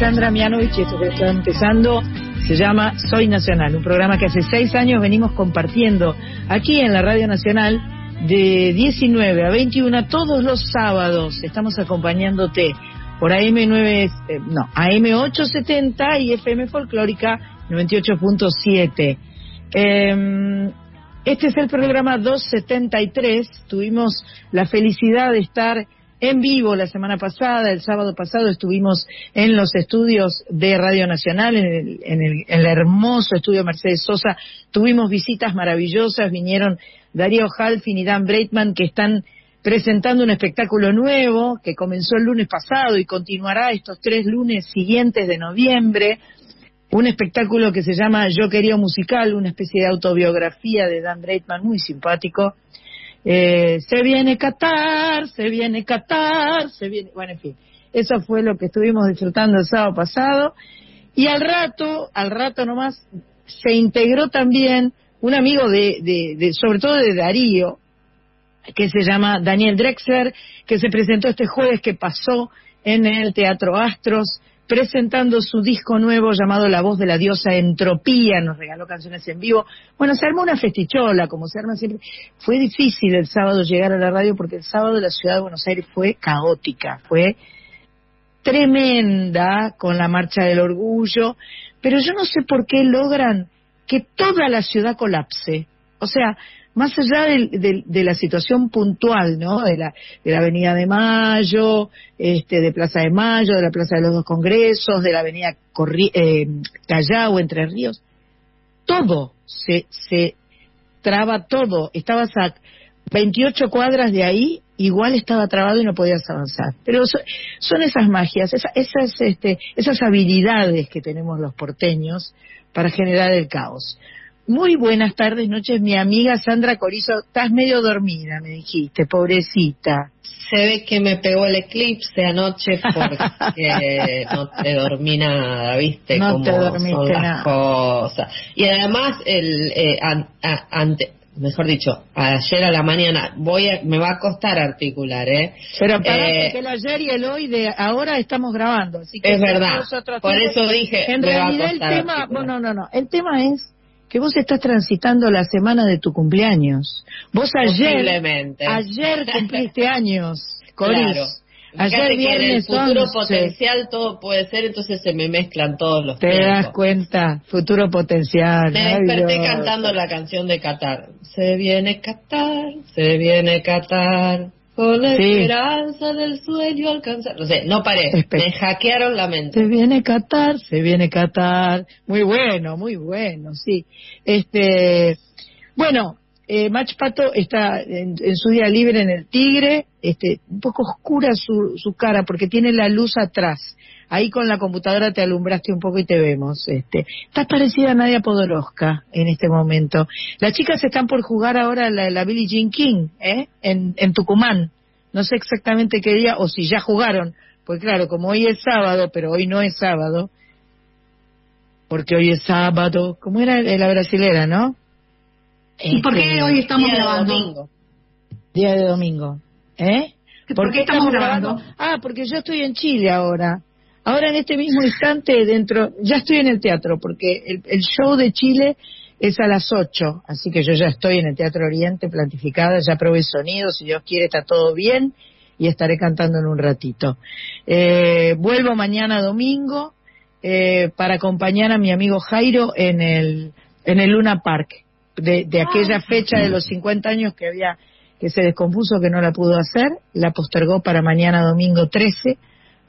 Sandra Mianovich y esto que está empezando se llama Soy Nacional, un programa que hace seis años venimos compartiendo aquí en la Radio Nacional de 19 a 21 todos los sábados. Estamos acompañándote por AM9, eh, no, AM870 y FM Folclórica 98.7. Eh, este es el programa 273. Tuvimos la felicidad de estar en vivo la semana pasada, el sábado pasado estuvimos en los estudios de Radio Nacional, en el, en el, hermoso estudio Mercedes Sosa, tuvimos visitas maravillosas, vinieron Darío Halfin y Dan Breitman que están presentando un espectáculo nuevo que comenzó el lunes pasado y continuará estos tres lunes siguientes de noviembre, un espectáculo que se llama Yo quería musical, una especie de autobiografía de Dan Breitman muy simpático, eh, se viene Qatar, se viene Qatar, se viene, bueno, en fin, eso fue lo que estuvimos disfrutando el sábado pasado. Y al rato, al rato nomás, se integró también un amigo de, de, de sobre todo de Darío, que se llama Daniel Drexler, que se presentó este jueves que pasó en el Teatro Astros, presentando su disco nuevo llamado La Voz de la Diosa Entropía, nos regaló canciones en vivo. Bueno, se armó una festichola, como se arma siempre. Fue difícil el sábado llegar a la radio porque el sábado la ciudad de Buenos Aires fue caótica, fue tremenda con la marcha del orgullo, pero yo no sé por qué logran que toda la ciudad colapse. O sea, más allá de, de, de, la situación puntual, ¿no? De la, de la Avenida de Mayo, este, de Plaza de Mayo, de la Plaza de los Dos Congresos, de la Avenida Corri eh, Callao, Entre Ríos, todo se, se traba todo. Estabas a 28 cuadras de ahí, igual estaba trabado y no podías avanzar. Pero son, son esas magias, esa, esas, este, esas habilidades que tenemos los porteños para generar el caos. Muy buenas tardes, noches, mi amiga Sandra Corizo. Estás medio dormida, me dijiste, pobrecita. Se ve que me pegó el eclipse anoche porque no te dormí nada, ¿viste? No cómo te dormiste son las nada. cosas. Y además, el, eh, an, a, ante, mejor dicho, ayer a la mañana, voy a, me va a costar articular, ¿eh? Pero para Eh, que el ayer y el hoy de ahora estamos grabando, así que Es verdad. Por eso dije, En me va a realidad el tema, articular. no, no, no, el tema es que vos estás transitando la semana de tu cumpleaños. Vos ayer, ayer cumpliste años, Coris. Claro. Ayer Fíjate que en el viernes futuro 11. potencial todo puede ser, entonces se me mezclan todos los Te tiempos. das cuenta, futuro potencial. Me desperté cantando la canción de Qatar. Se viene Qatar, se viene Qatar, con la Sí. esperanza del sueño alcanzar. No sé, no paré. Espe- Me hackearon la mente. Se viene Qatar, se viene Qatar. Muy bueno, muy bueno, sí. Este, bueno, eh, Mach Pato está en, en su día libre en el Tigre, este, un poco oscura su, su cara porque tiene la luz atrás. Ahí con la computadora te alumbraste un poco y te vemos. Este, estás parecida a Nadia Podoroska en este momento. Las chicas están por jugar ahora la, la Billie Jean King, ¿eh? En, en Tucumán. No sé exactamente qué día, o si ya jugaron, pues claro, como hoy es sábado, pero hoy no es sábado, porque hoy es sábado, ¿cómo era la brasilera, no? ¿Y por qué Este, hoy estamos Día de grabando? domingo. Día de domingo, ¿eh? ¿Por qué estamos grabando? Ah, porque yo estoy en Chile ahora. Ahora en este mismo instante dentro, ya estoy en el teatro, porque el, el show de Chile es a las 8, así que yo ya estoy en el Teatro Oriente planificada, ya probé sonido, si Dios quiere está todo bien y estaré cantando en un ratito. Eh, vuelvo mañana domingo eh, para acompañar a mi amigo Jairo en el, en el Luna Park, de, de aquella fecha de los 50 años que había que se descompuso que no la pudo hacer, la postergó para mañana domingo 13,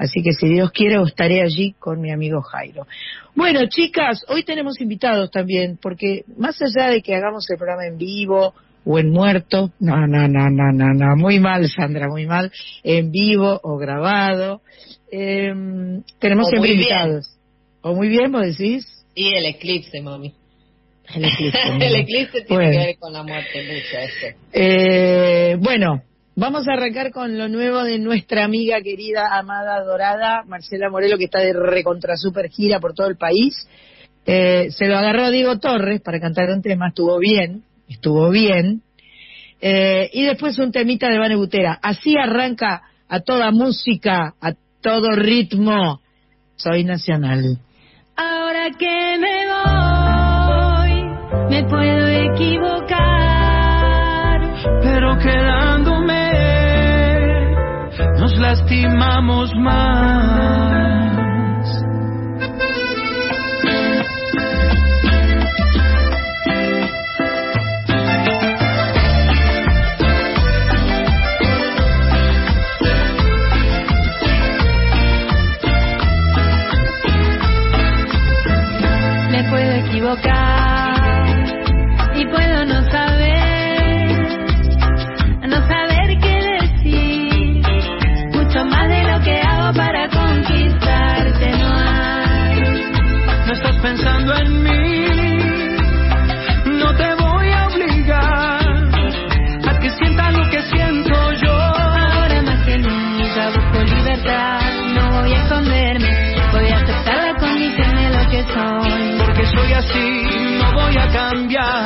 Así que si Dios quiere, estaré allí con mi amigo Jairo. Bueno, chicas, hoy tenemos invitados también, porque más allá de que hagamos el programa en vivo, o en muerto, no, no, no, no, no, no, muy mal, Sandra, muy mal, en vivo o grabado. Eh, tenemos o siempre invitados. Bien. O muy bien, vos decís. Y el eclipse, mami. El eclipse, el eclipse tiene que ver con la muerte, mucho eso. Eh, bueno, Vamos a arrancar con lo nuevo de nuestra amiga querida, amada, dorada, Marcela Morelo, que está de recontra super gira por todo el país. Eh, se lo agarró Diego Torres para cantar un tema, estuvo bien, estuvo bien. Eh, y después un temita de Vane Butera. Así arranca a toda música, a todo ritmo. Soy nacional. Ahora que me voy, me puedo equivocar, pero queda lastimamos más. así, no voy a cambiar.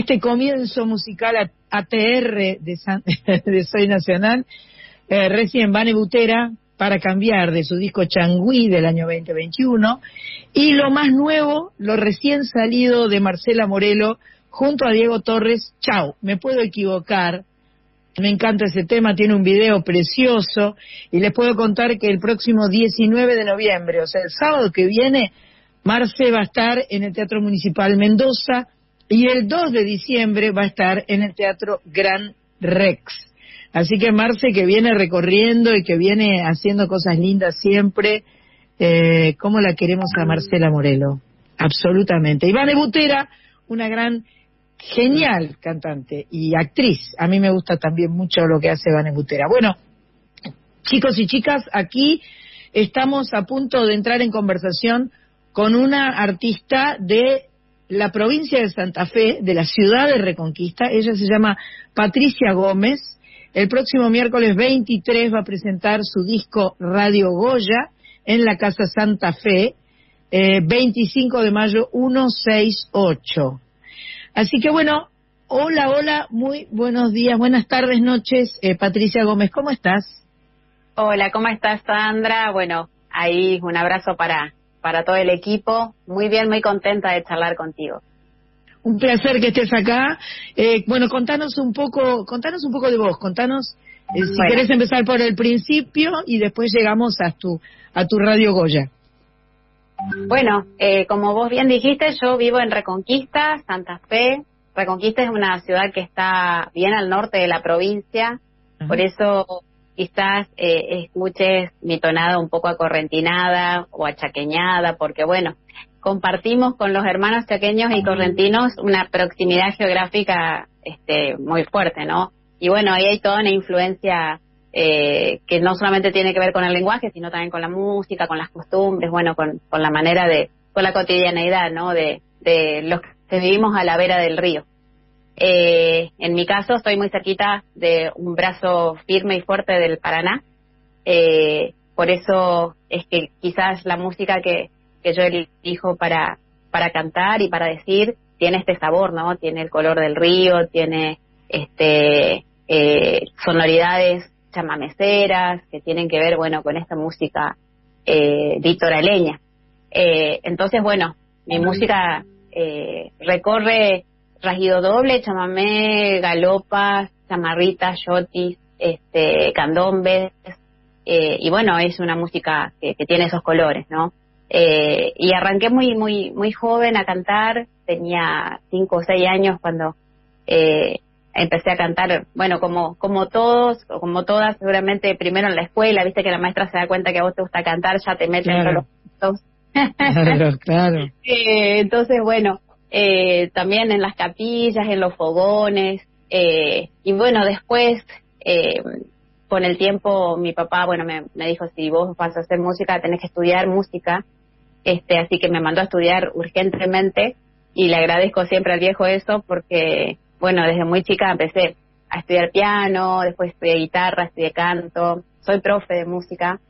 Este comienzo musical ATR de, San- de Soy Nacional, eh, recién Vane Butera para cambiar de su disco Changüí del año 2021 y lo más nuevo, lo recién salido de Marcela Morelo junto a Diego Torres, Chau, me puedo equivocar, me encanta ese tema, tiene un video precioso. Y les puedo contar que el próximo 19 de noviembre, o sea, el sábado que viene, Marce va a estar en el Teatro Municipal Mendoza y el 2 de diciembre va a estar en el Teatro Gran Rex. Así que Marce que viene recorriendo y que viene haciendo cosas lindas siempre, eh, ¿cómo la queremos a Marcela Morelo? Absolutamente. Ivane Butera, una gran, genial cantante y actriz. A mí me gusta también mucho lo que hace Ivane Butera. Bueno, chicos y chicas, aquí estamos a punto de entrar en conversación con una artista de la provincia de Santa Fe, de la ciudad de Reconquista. Ella se llama Patricia Gómez. El próximo miércoles 23 va a presentar su disco Radio Goya en la Casa Santa Fe, eh, 25 de mayo 168. Así que bueno, hola, hola, muy buenos días, buenas tardes, noches, eh, Patricia Gómez, ¿cómo estás? Hola, ¿cómo estás, Sandra? Bueno, ahí un abrazo para, para todo el equipo. Muy bien, muy contenta de charlar contigo. Un placer que estés acá. Eh, bueno, contanos un poco, contanos un poco de vos, contanos eh, si Bueno. querés empezar por el principio y después llegamos a tu a tu Radio Goya. Bueno, eh, como vos bien dijiste, yo vivo en Reconquista, Santa Fe. Reconquista es una ciudad que está bien al norte de la provincia, Ajá. por eso quizás eh, escuches mi tonada un poco acorrentinada o achaqueñada, porque bueno, compartimos con los hermanos chaqueños y correntinos una proximidad geográfica este, muy fuerte, ¿no? Y bueno, ahí hay toda una influencia eh, que no solamente tiene que ver con el lenguaje, sino también con la música, con las costumbres, bueno, con, con la manera de, con la cotidianeidad, ¿no? De, de los que vivimos a la vera del río. Eh, en mi caso, estoy muy cerquita de un brazo firme y fuerte del Paraná. Eh, por eso es que quizás la música que, que yo elijo para, para cantar y para decir tiene este sabor, ¿no? Tiene el color del río, tiene este eh, sonoridades chamameceras que tienen que ver, bueno, con esta música eh, litoraleña. Eh, entonces, bueno, mi música eh, recorre rajido doble, chamamé, galopas, chamarritas, yotis, este, candombes, eh, y bueno, es una música que, que tiene esos colores, ¿no? Eh, y arranqué muy, muy, muy joven a cantar, tenía cinco o seis años cuando eh, empecé a cantar, bueno, como, como todos, o como todas, seguramente primero en la escuela, viste que la maestra se da cuenta que a vos te gusta cantar, ya te meten Claro. los puntos. Claro, claro. Eh, entonces, bueno, eh, también en las capillas, en los fogones, eh, y bueno, después, eh, con el tiempo, mi papá, bueno, me, dijo, si vos vas a hacer música, tenés que estudiar música, este, así que me mandó a estudiar urgentemente, y le agradezco siempre al viejo eso porque, bueno, desde muy chica empecé a estudiar piano, después estudié guitarra, estudié canto, soy profe de música,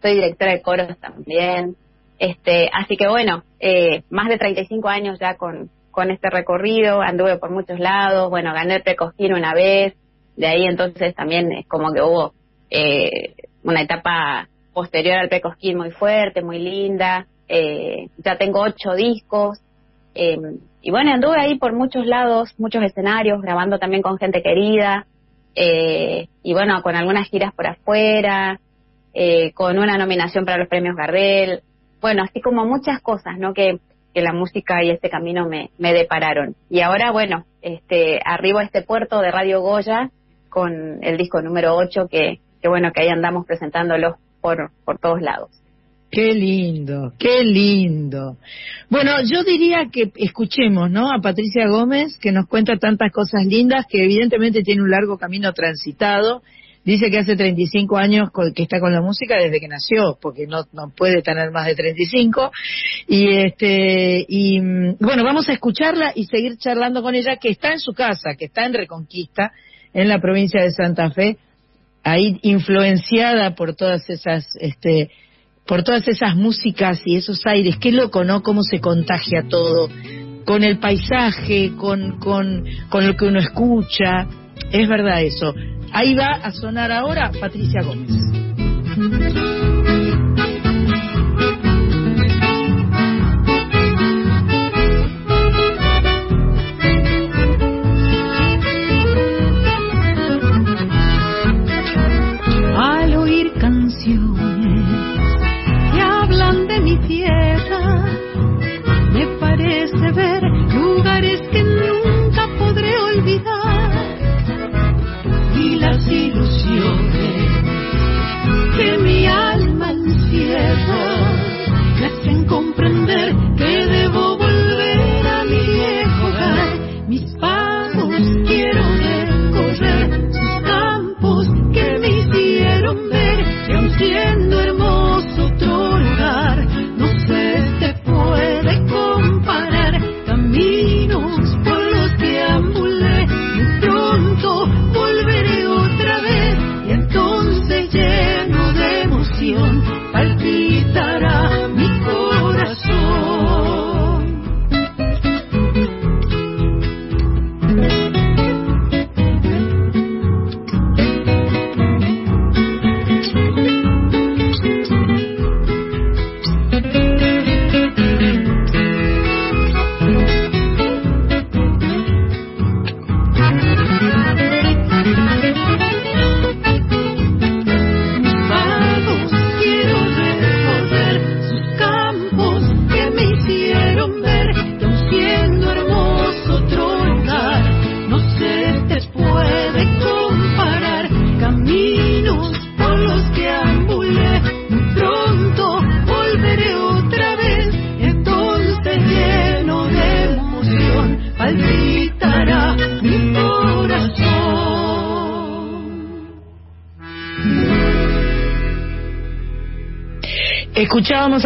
soy directora de coros también, este, así que bueno, eh, más de 35 años ya con, con este recorrido, anduve por muchos lados, bueno, gané el una vez, de ahí entonces también es como que hubo eh, una etapa posterior al Precosquín muy fuerte, muy linda, eh, ya tengo ocho discos, eh, y bueno, anduve ahí por muchos lados, muchos escenarios, grabando también con gente querida, eh, y bueno, con algunas giras por afuera, eh, con una nominación para los premios Gardel, bueno, así como muchas cosas, ¿no? Que, la música y este camino me, me depararon. Y ahora, bueno, este, arribo a este puerto de Radio Goya con el disco número 8 que, que bueno, que ahí andamos presentándolo por, por todos lados. Qué lindo, qué lindo. Bueno, yo diría que escuchemos, ¿no? A Patricia Gómez, que nos cuenta tantas cosas lindas, que evidentemente tiene un largo camino transitado. Dice que hace 35 años que está con la música desde que nació, porque no, no puede tener más de 35. Y este, y mm, bueno, vamos a escucharla y seguir charlando con ella, que está en su casa, que está en Reconquista, en la provincia de Santa Fe, ahí influenciada por todas esas, este, por todas esas músicas y esos aires. Qué loco, ¿no? Cómo se contagia todo. Con el paisaje, con, con, con lo que uno escucha. Es verdad eso. Ahí va a sonar ahora Patricia Gómez.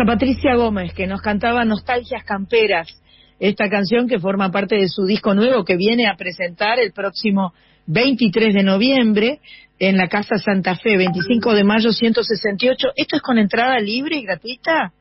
A Patricia Gómez que nos cantaba Nostalgias Camperas, esta canción que forma parte de su disco nuevo que viene a presentar el próximo 23 de noviembre en la Casa Santa Fe, 25 de mayo 168. ¿Esto es con entrada libre y gratuita?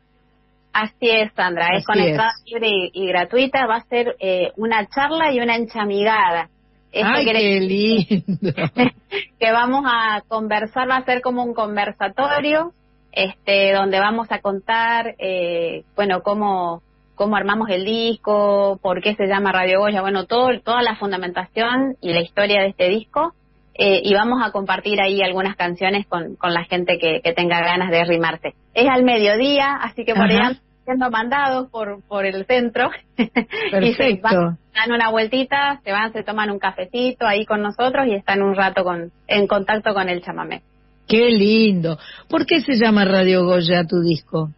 Así es, Sandra, Así es con es. entrada libre y, y gratuita, va a ser eh, una charla y una enchamigada. Esto ¡Ay, qué lindo! que vamos a conversar, va a ser como un conversatorio, este, donde vamos a contar, eh, bueno, cómo, cómo armamos el disco, por qué se llama Radio Goya, bueno, todo, toda la fundamentación y la historia de este disco, eh, y vamos a compartir ahí algunas canciones con, con la gente que, que tenga ganas de arrimarse. Es al mediodía, así que por ahí Ajá. andan siendo mandados por, por el centro. y se van, dan una vueltita, se van, se toman un cafecito ahí con nosotros y están un rato con, en contacto con el chamamé. ¡Qué lindo! ¿Por qué se llama Radio Goya tu disco?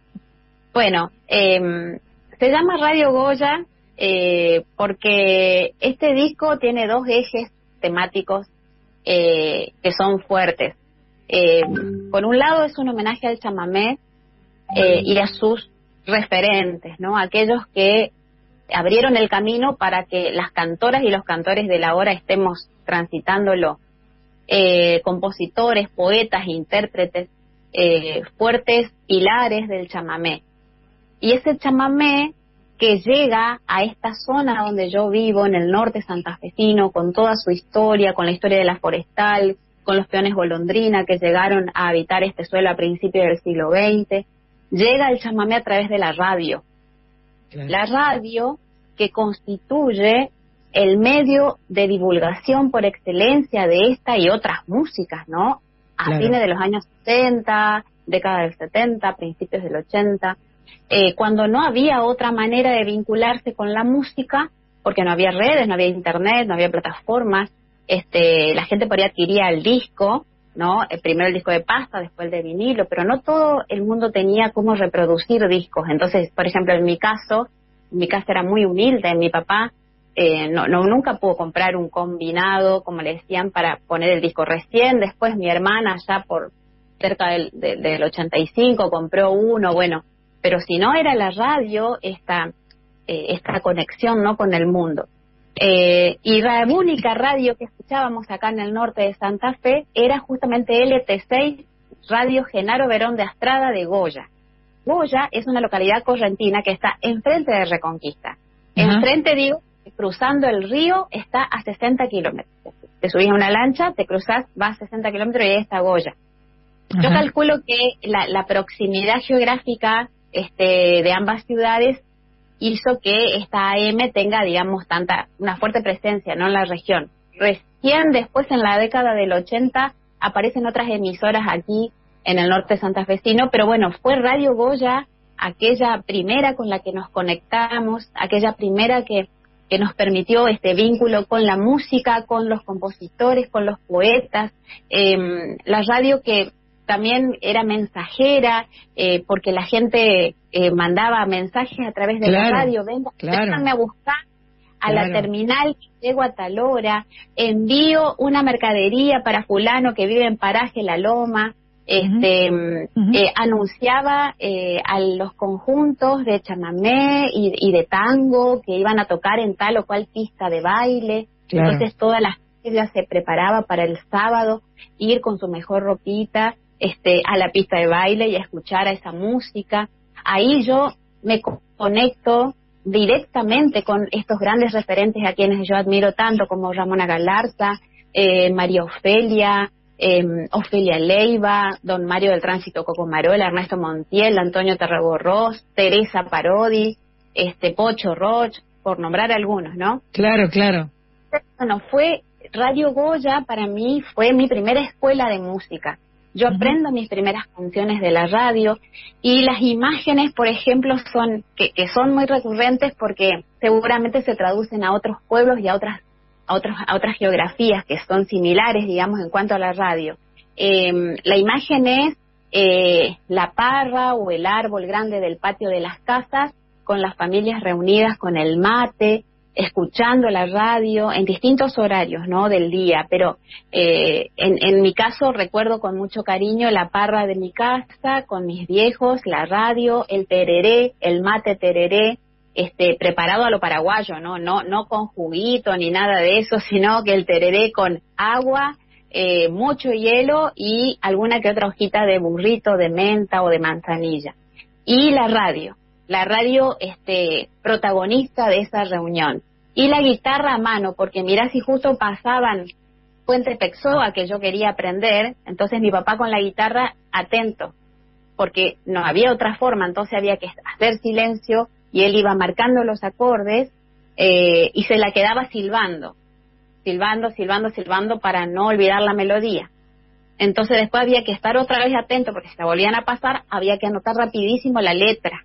Bueno, eh, se llama Radio Goya eh, porque este disco tiene dos ejes temáticos eh, que son fuertes. Eh, por un lado es un homenaje al chamamé eh, y a sus referentes, ¿no? Aquellos que abrieron el camino para que las cantoras y los cantores de la hora estemos transitándolo. Eh, compositores, poetas, intérpretes, eh, fuertes pilares del chamamé. Y ese chamamé que llega a esta zona donde yo vivo, en el norte santafesino, con toda su historia, con la historia de la forestal, con los peones golondrina que llegaron a habitar este suelo a principios del siglo XX, llega el chamamé a través de la radio. La radio que constituye el medio de divulgación por excelencia de esta y otras músicas, ¿no? A fines de los años 70, década del 70, principios del 80, eh, cuando no había otra manera de vincularse con la música, porque no había redes, no había internet, no había plataformas, este, la gente por ahí adquiría el disco, ¿no? Eh, primero el disco de pasta, después el de vinilo, pero no todo el mundo tenía cómo reproducir discos. Entonces, por ejemplo, en mi caso, mi casa era muy humilde, mi papá eh, no, no, nunca pudo comprar un combinado, como le decían, para poner el disco recién. Después mi hermana, ya por cerca del, del 85, compró uno, bueno, pero si no era la radio, esta, eh, esta conexión no con el mundo. Eh, y la única radio que escuchábamos acá en el norte de Santa Fe era justamente LT6, Radio Genaro Verón de Astrada de Goya. Goya es una localidad correntina que está enfrente de Reconquista. Enfrente, digo, cruzando el río está a 60 kilómetros. Te subís a una lancha, te cruzas, vas a 60 kilómetros y ahí está Goya. Yo calculo que la, proximidad geográfica este, de ambas ciudades hizo que esta AM tenga, digamos, tanta, una fuerte presencia, ¿no? En la región. Recién después, en la década del 80, aparecen otras emisoras aquí en el norte santafesino, pero bueno, fue Radio Goya aquella primera con la que nos conectamos, aquella primera que, que nos permitió este vínculo con la música, con los compositores, con los poetas, eh, la radio que también era mensajera, eh, porque la gente eh, mandaba mensajes a través de la radio, venga, a buscar a la terminal, llego a tal hora, envío una mercadería para fulano que vive en Paraje La Loma, este, eh, anunciaba eh, a los conjuntos de chamamé y, de tango que iban a tocar en tal o cual pista de baile. Entonces toda la gente se preparaba para el sábado ir con su mejor ropita este, a la pista de baile y a escuchar a esa música. Ahí yo me conecto directamente con estos grandes referentes a quienes yo admiro tanto como Ramona Galarza, eh, María Ofelia, eh, Ofelia Leiva, don Mario del Tránsito Cocomarola, Ernesto Montiel, Antonio Terreborros, Teresa Parodi, este Pocho Roch, por nombrar algunos, ¿no? Claro, claro. Bueno, fue Radio Goya para mí fue mi primera escuela de música. Yo aprendo mis primeras canciones de la radio y las imágenes, por ejemplo, son que, que son muy recurrentes porque seguramente se traducen a otros pueblos y a otras a otras geografías que son similares, digamos, en cuanto a la radio. Eh, la imagen es eh, la parra o el árbol grande del patio de las casas con las familias reunidas con el mate, escuchando la radio en distintos horarios, ¿no? Del día, pero eh, en, en mi caso recuerdo con mucho cariño la parra de mi casa, con mis viejos, la radio, el tereré, el mate tereré, este, preparado a lo paraguayo, ¿no? No, no con juguito ni nada de eso, sino que el tereré con agua, eh, mucho hielo y alguna que otra hojita de burrito, de menta o de manzanilla. Y la radio, la radio este, protagonista de esa reunión. Y la guitarra a mano, porque mira si justo pasaban Puente Pexoa que yo quería aprender, entonces mi papá con la guitarra atento, porque no había otra forma, entonces había que hacer silencio y él iba marcando los acordes eh, y se la quedaba silbando, silbando, silbando, silbando para no olvidar la melodía. Entonces después había que estar otra vez atento porque si la volvían a pasar había que anotar rapidísimo la letra.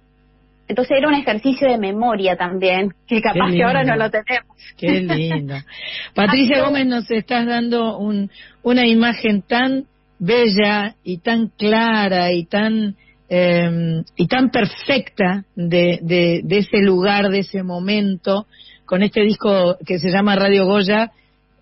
Entonces era un ejercicio de memoria también, que capaz que ahora no lo tenemos. Qué lindo. Patricia Gómez, nos estás dando un, una imagen tan bella y tan clara y tan eh, y tan perfecta de, de, ese lugar, de ese momento, con este disco que se llama Radio Goya,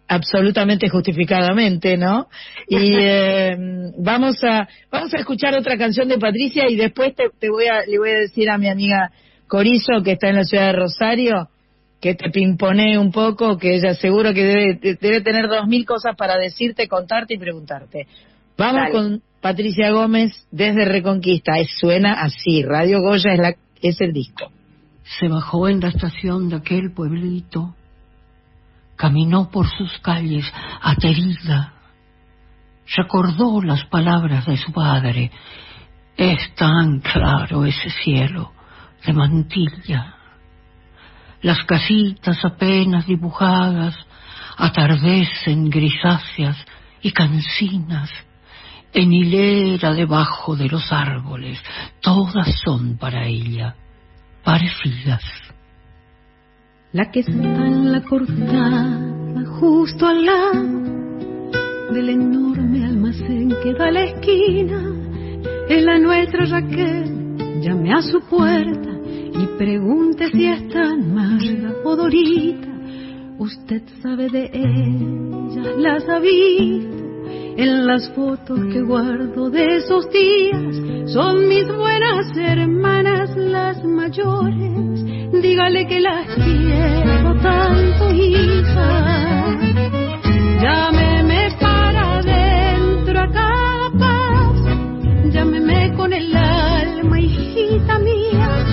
absolutamente justificadamente, ¿no? Y eh, vamos a vamos a escuchar otra canción de Patricia y después te, te, voy a le voy a decir a mi amiga Corizo que está en la ciudad de Rosario que te pimponee un poco, que ella seguro que debe, debe tener dos mil cosas para decirte, contarte y preguntarte. Vamos Dale. con Patricia Gómez desde Reconquista. Es- suena así. Radio Goya es, la, es el disco. Se bajó en la estación de aquel pueblito, caminó por sus calles aterida, recordó las palabras de su padre. Es tan claro ese cielo de mantilla. Las casitas apenas dibujadas atardecen grisáceas y cansinas en hilera debajo de los árboles. Todas son para ella parecidas. La que está en la cortada, justo al lado del enorme almacén que da a la esquina, es la nuestra Raquel. Llame a su puerta y pregunte si es tan Marga o Dorita. Usted sabe de ellas, las ha visto en las fotos que guardo de esos días. Son mis buenas hermanas las mayores. Dígale que las quiero tanto, hija. Llámeme para adentro a cada paso. Llámeme con el alma, hijita mía.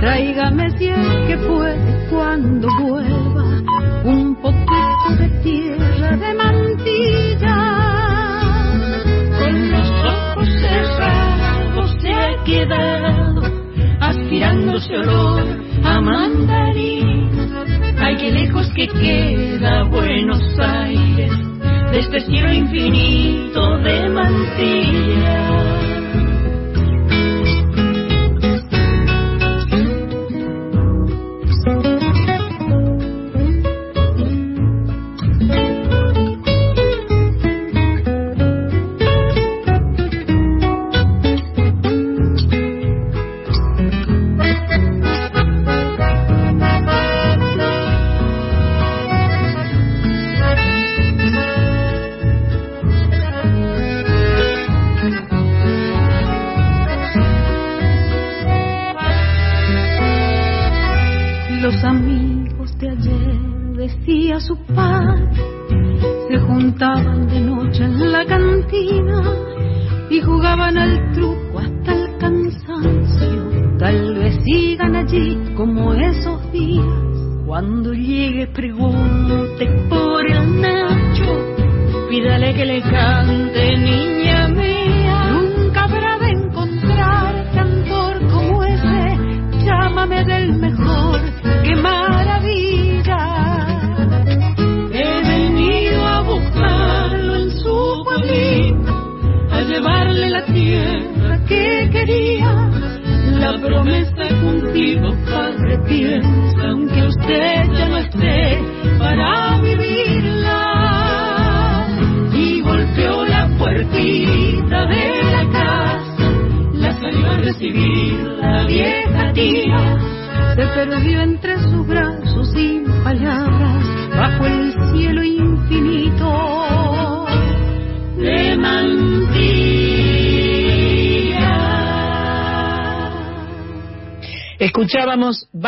Tráigame si es que puede cuando vuelva un poquito de tierra de mantilla. Aspirando ese olor a mandarín. Ay, qué lejos que queda Buenos Aires de este cielo infinito de mantilla.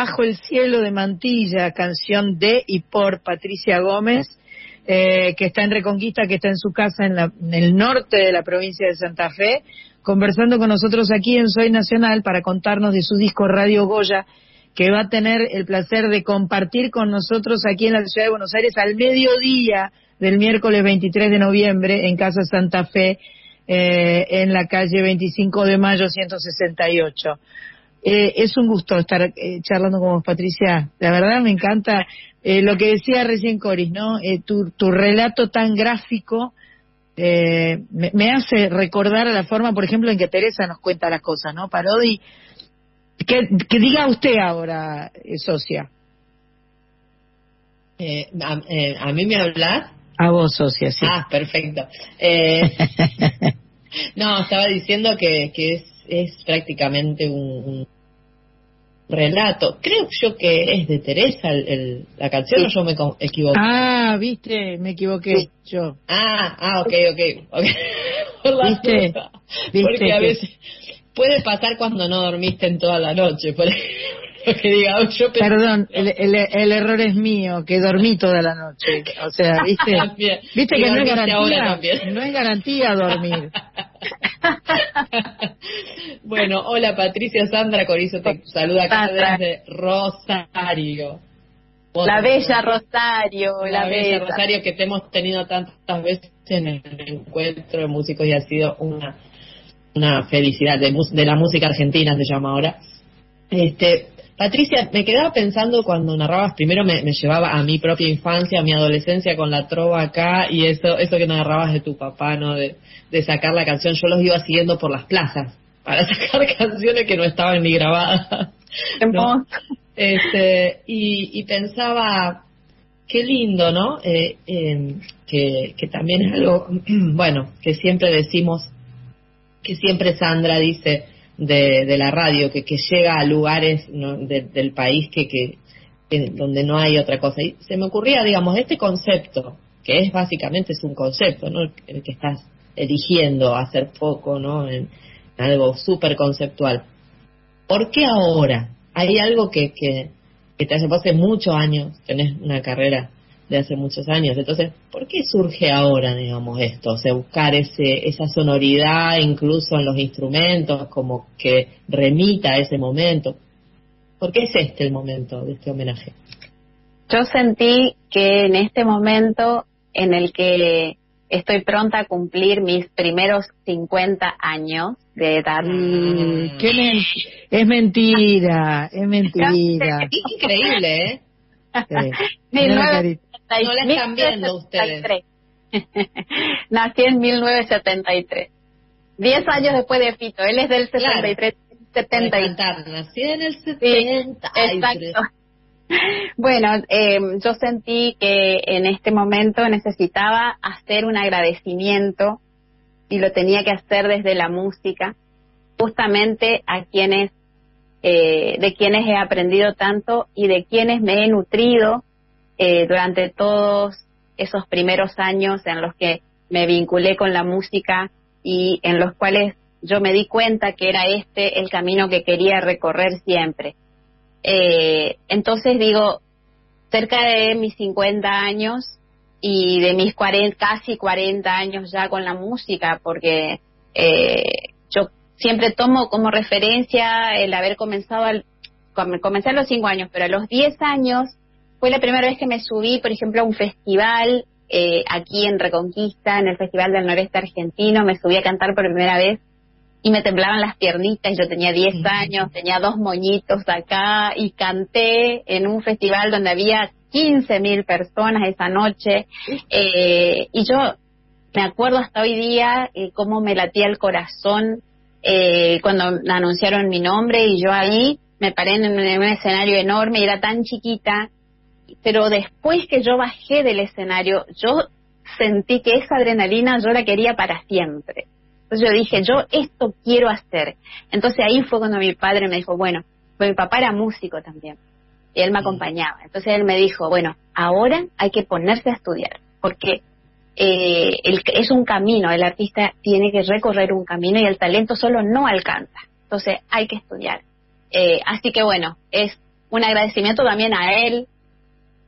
Bajo el cielo de Mantilla, canción de y por Patricia Gómez, eh, que está en Reconquista, que está en su casa en, la- el norte de la provincia de Santa Fe, conversando con nosotros aquí en Soy Nacional para contarnos de su disco Radio Goya, que va a tener el placer de compartir con nosotros aquí en la ciudad de Buenos Aires al mediodía del miércoles 23 de noviembre en Casa Santa Fe, eh, en la calle 25 de mayo 168. Eh, es un gusto estar eh, charlando con vos, Patricia. La verdad me encanta eh, lo que decía recién Coris, ¿no? Eh, tu, tu relato tan gráfico eh, me, me hace recordar la forma, por ejemplo, en que Teresa nos cuenta las cosas, ¿no? Parodi, que, que diga usted ahora, eh, socia. Eh, a, ¿A mí me hablas? A vos, socia, sí. Ah, perfecto. Eh, no, estaba diciendo que, que es, es prácticamente un, un relato. Creo yo que es de Teresa el, el- la canción o yo me equivoqué. ah, viste, me equivoqué yo. Ah, ah, ok, ok. okay. ¿Viste? ¿Viste Porque a veces puede pasar cuando no dormiste en toda la noche. por que diga, "Oh, yo Perdón, el, el, el error es mío, que dormí toda la noche. O sea, ¿viste? ¿Viste que no es garantía? No es garantía dormir. bueno, hola Patricia Sandra Corizo te saluda acá desde Rosario. La bella Rosario, la, la, bella bella. Rosario que te hemos tenido tantas veces en el encuentro de músicos y ha sido una una felicidad de, de la música argentina se llama ahora. Este, Patricia, me quedaba pensando cuando narrabas, primero me, me llevaba a mi propia infancia, a mi adolescencia con la trova acá y eso eso que narrabas de tu papá, ¿no? De, de sacar la canción, yo los iba siguiendo por las plazas para sacar canciones que no estaban ni grabadas. ¿no? Este, y, y pensaba, qué lindo, ¿no? Eh, eh, que, que también es algo, bueno, que siempre decimos, que siempre Sandra dice de, de la radio, que, que llega a lugares ¿no? de- del país que, que, donde no hay otra cosa. Y se me ocurría, digamos, este concepto, que es básicamente es un concepto, ¿no? El que estás eligiendo hacer foco, ¿no? En, algo súper conceptual. ¿Por qué ahora? Hay algo que, que, que te hace, hace muchos años, tenés una carrera de hace muchos años. Entonces, ¿por qué surge ahora, digamos, esto? O sea, buscar ese, esa sonoridad incluso en los instrumentos, como que remita a ese momento. ¿Por qué es este el momento de este homenaje? Yo sentí que en este momento en el que estoy pronta a cumplir mis primeros 50 años de edad. Mm, qué es mentira, es mentira. es increíble, ¿eh? Sí. No la están viendo ustedes. Nací en 1973. Diez años después de Fito. Él es del 73. Claro. 73. Nací en el 73. Sí, exacto. Bueno, eh, yo sentí que en este momento necesitaba hacer un agradecimiento y lo tenía que hacer desde la música, justamente a quienes, eh, de quienes he aprendido tanto y de quienes me he nutrido eh, durante todos esos primeros años en los que me vinculé con la música y en los cuales yo me di cuenta que era este el camino que quería recorrer siempre. Eh, entonces digo, cerca de mis 50 años y de mis 40, casi 40 años ya con la música, porque eh, yo siempre tomo como referencia el haber comenzado, al, com- comencé a los 5 años, pero a los 10 años fue la primera vez que me subí, por ejemplo, a un festival eh, aquí en Reconquista, en el Festival del Noreste Argentino, me subí a cantar por primera vez y me temblaban las piernitas, yo tenía 10 años, tenía dos moñitos acá y canté en un festival donde había 15 mil personas esa noche. Eh, y yo me acuerdo hasta hoy día eh, cómo me latía el corazón eh, cuando anunciaron mi nombre y yo ahí me paré en un, en un escenario enorme y era tan chiquita, pero después que yo bajé del escenario, yo sentí que esa adrenalina yo la quería para siempre. Entonces yo dije, yo esto quiero hacer. Entonces ahí fue cuando mi padre me dijo, bueno, pues mi papá era músico también y él me acompañaba. Entonces él me dijo, bueno, ahora hay que ponerse a estudiar, porque eh, el- es un camino, el artista tiene que recorrer un camino y el talento solo no alcanza. Entonces hay que estudiar. Eh, así que bueno, es un agradecimiento también a él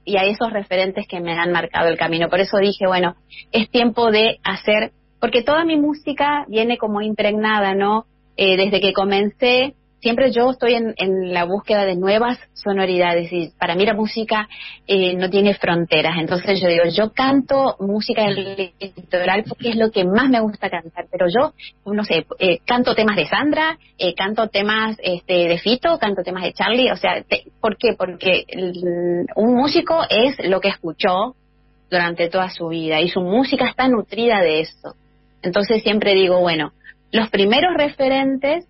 y a esos referentes que me han marcado el camino. Por eso dije, bueno, es tiempo de hacer, porque toda mi música viene como impregnada, ¿no? Eh, desde que comencé, siempre yo estoy en, en la búsqueda de nuevas sonoridades y para mí la música eh, no tiene fronteras. Entonces yo digo, yo canto música del litoral porque es lo que más me gusta cantar, pero yo, no sé, eh, canto temas de Sandra, eh, canto temas este, de Fito, canto temas de Charlie, o sea, te- ¿por qué? Porque un músico es lo que escuchó durante toda su vida y su música está nutrida de eso. Entonces siempre digo, bueno, los primeros referentes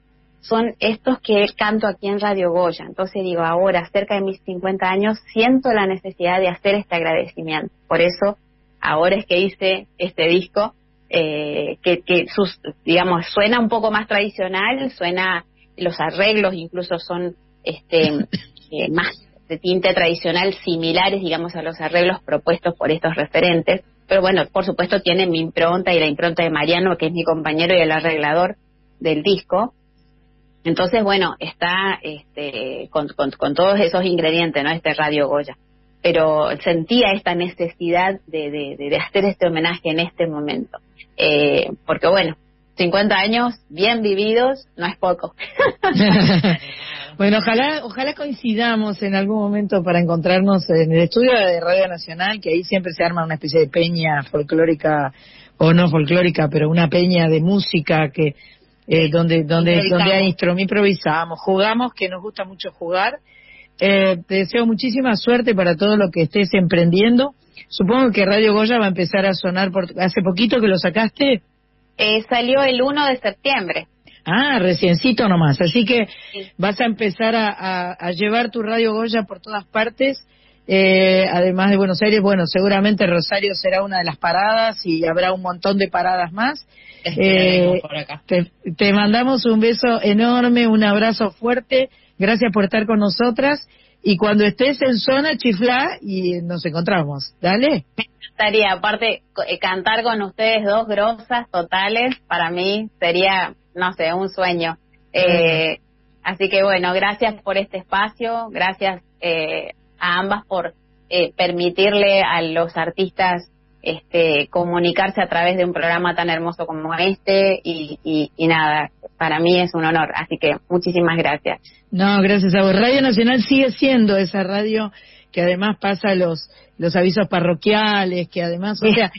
son estos que canto aquí en Radio Goya. Entonces digo, ahora, cerca de mis 50 años, siento la necesidad de hacer este agradecimiento. Por eso, ahora es que hice este disco, eh, que, que sus, digamos, suena un poco más tradicional, suena, los arreglos incluso son este eh, más de tinte tradicional, similares, digamos, a los arreglos propuestos por estos referentes. Pero bueno, por supuesto tiene mi impronta y la impronta de Mariano, que es mi compañero y el arreglador del disco. Entonces, bueno, está este, con, con, con todos esos ingredientes, ¿no? Este Radio Goya. Pero sentía esta necesidad de, de, hacer este homenaje en este momento. Eh, porque, bueno, 50 años bien vividos no es poco. bueno, ojalá, ojalá coincidamos en algún momento para encontrarnos en el estudio de Radio Nacional, que ahí siempre se arma una especie de peña folclórica o no folclórica, pero una peña de música que eh, donde donde donde improvisamos, jugamos, que nos gusta mucho jugar. Eh, te deseo muchísima suerte para todo lo que estés emprendiendo. Supongo que Radio Goya va a empezar a sonar por hace poquito que lo sacaste. Eh, salió el 1 de septiembre. Ah, reciencito nomás. Así que vas a empezar a, a, llevar tu Radio Goya por todas partes. Eh, además de Buenos Aires, bueno, seguramente Rosario será una de las paradas y habrá un montón de paradas más. Eh, por acá. Te, te mandamos un beso enorme, un abrazo fuerte. Gracias por estar con nosotras. Y cuando estés en zona, chifla y nos encontramos. Dale. Estaría, aparte, eh, cantar con ustedes dos grosas totales, para mí sería, no sé, un sueño. Eh, así que bueno, gracias por este espacio, gracias eh, a ambas por eh, permitirle a los artistas este, comunicarse a través de un programa tan hermoso como este y, y, y, nada, para mí es un honor, así que muchísimas gracias. No, gracias a vos. Radio Nacional sigue siendo esa radio que además pasa los los avisos parroquiales, que además, o sea,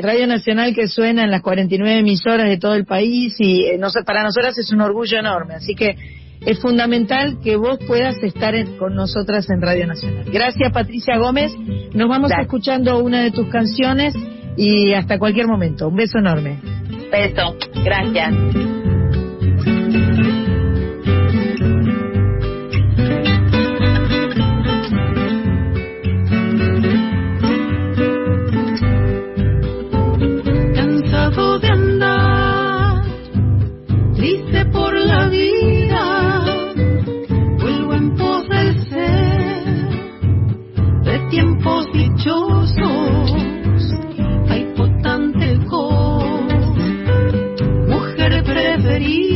Radio Nacional que suena en las 49 emisoras de todo el país y eh, no, para nosotras es un orgullo enorme, así que es fundamental que vos puedas estar en, con nosotras en Radio Nacional. Gracias Patricia Gómez, nos vamos escuchando una de tus canciones y hasta cualquier momento. Un beso enorme. Beso, gracias. Mujer preferida,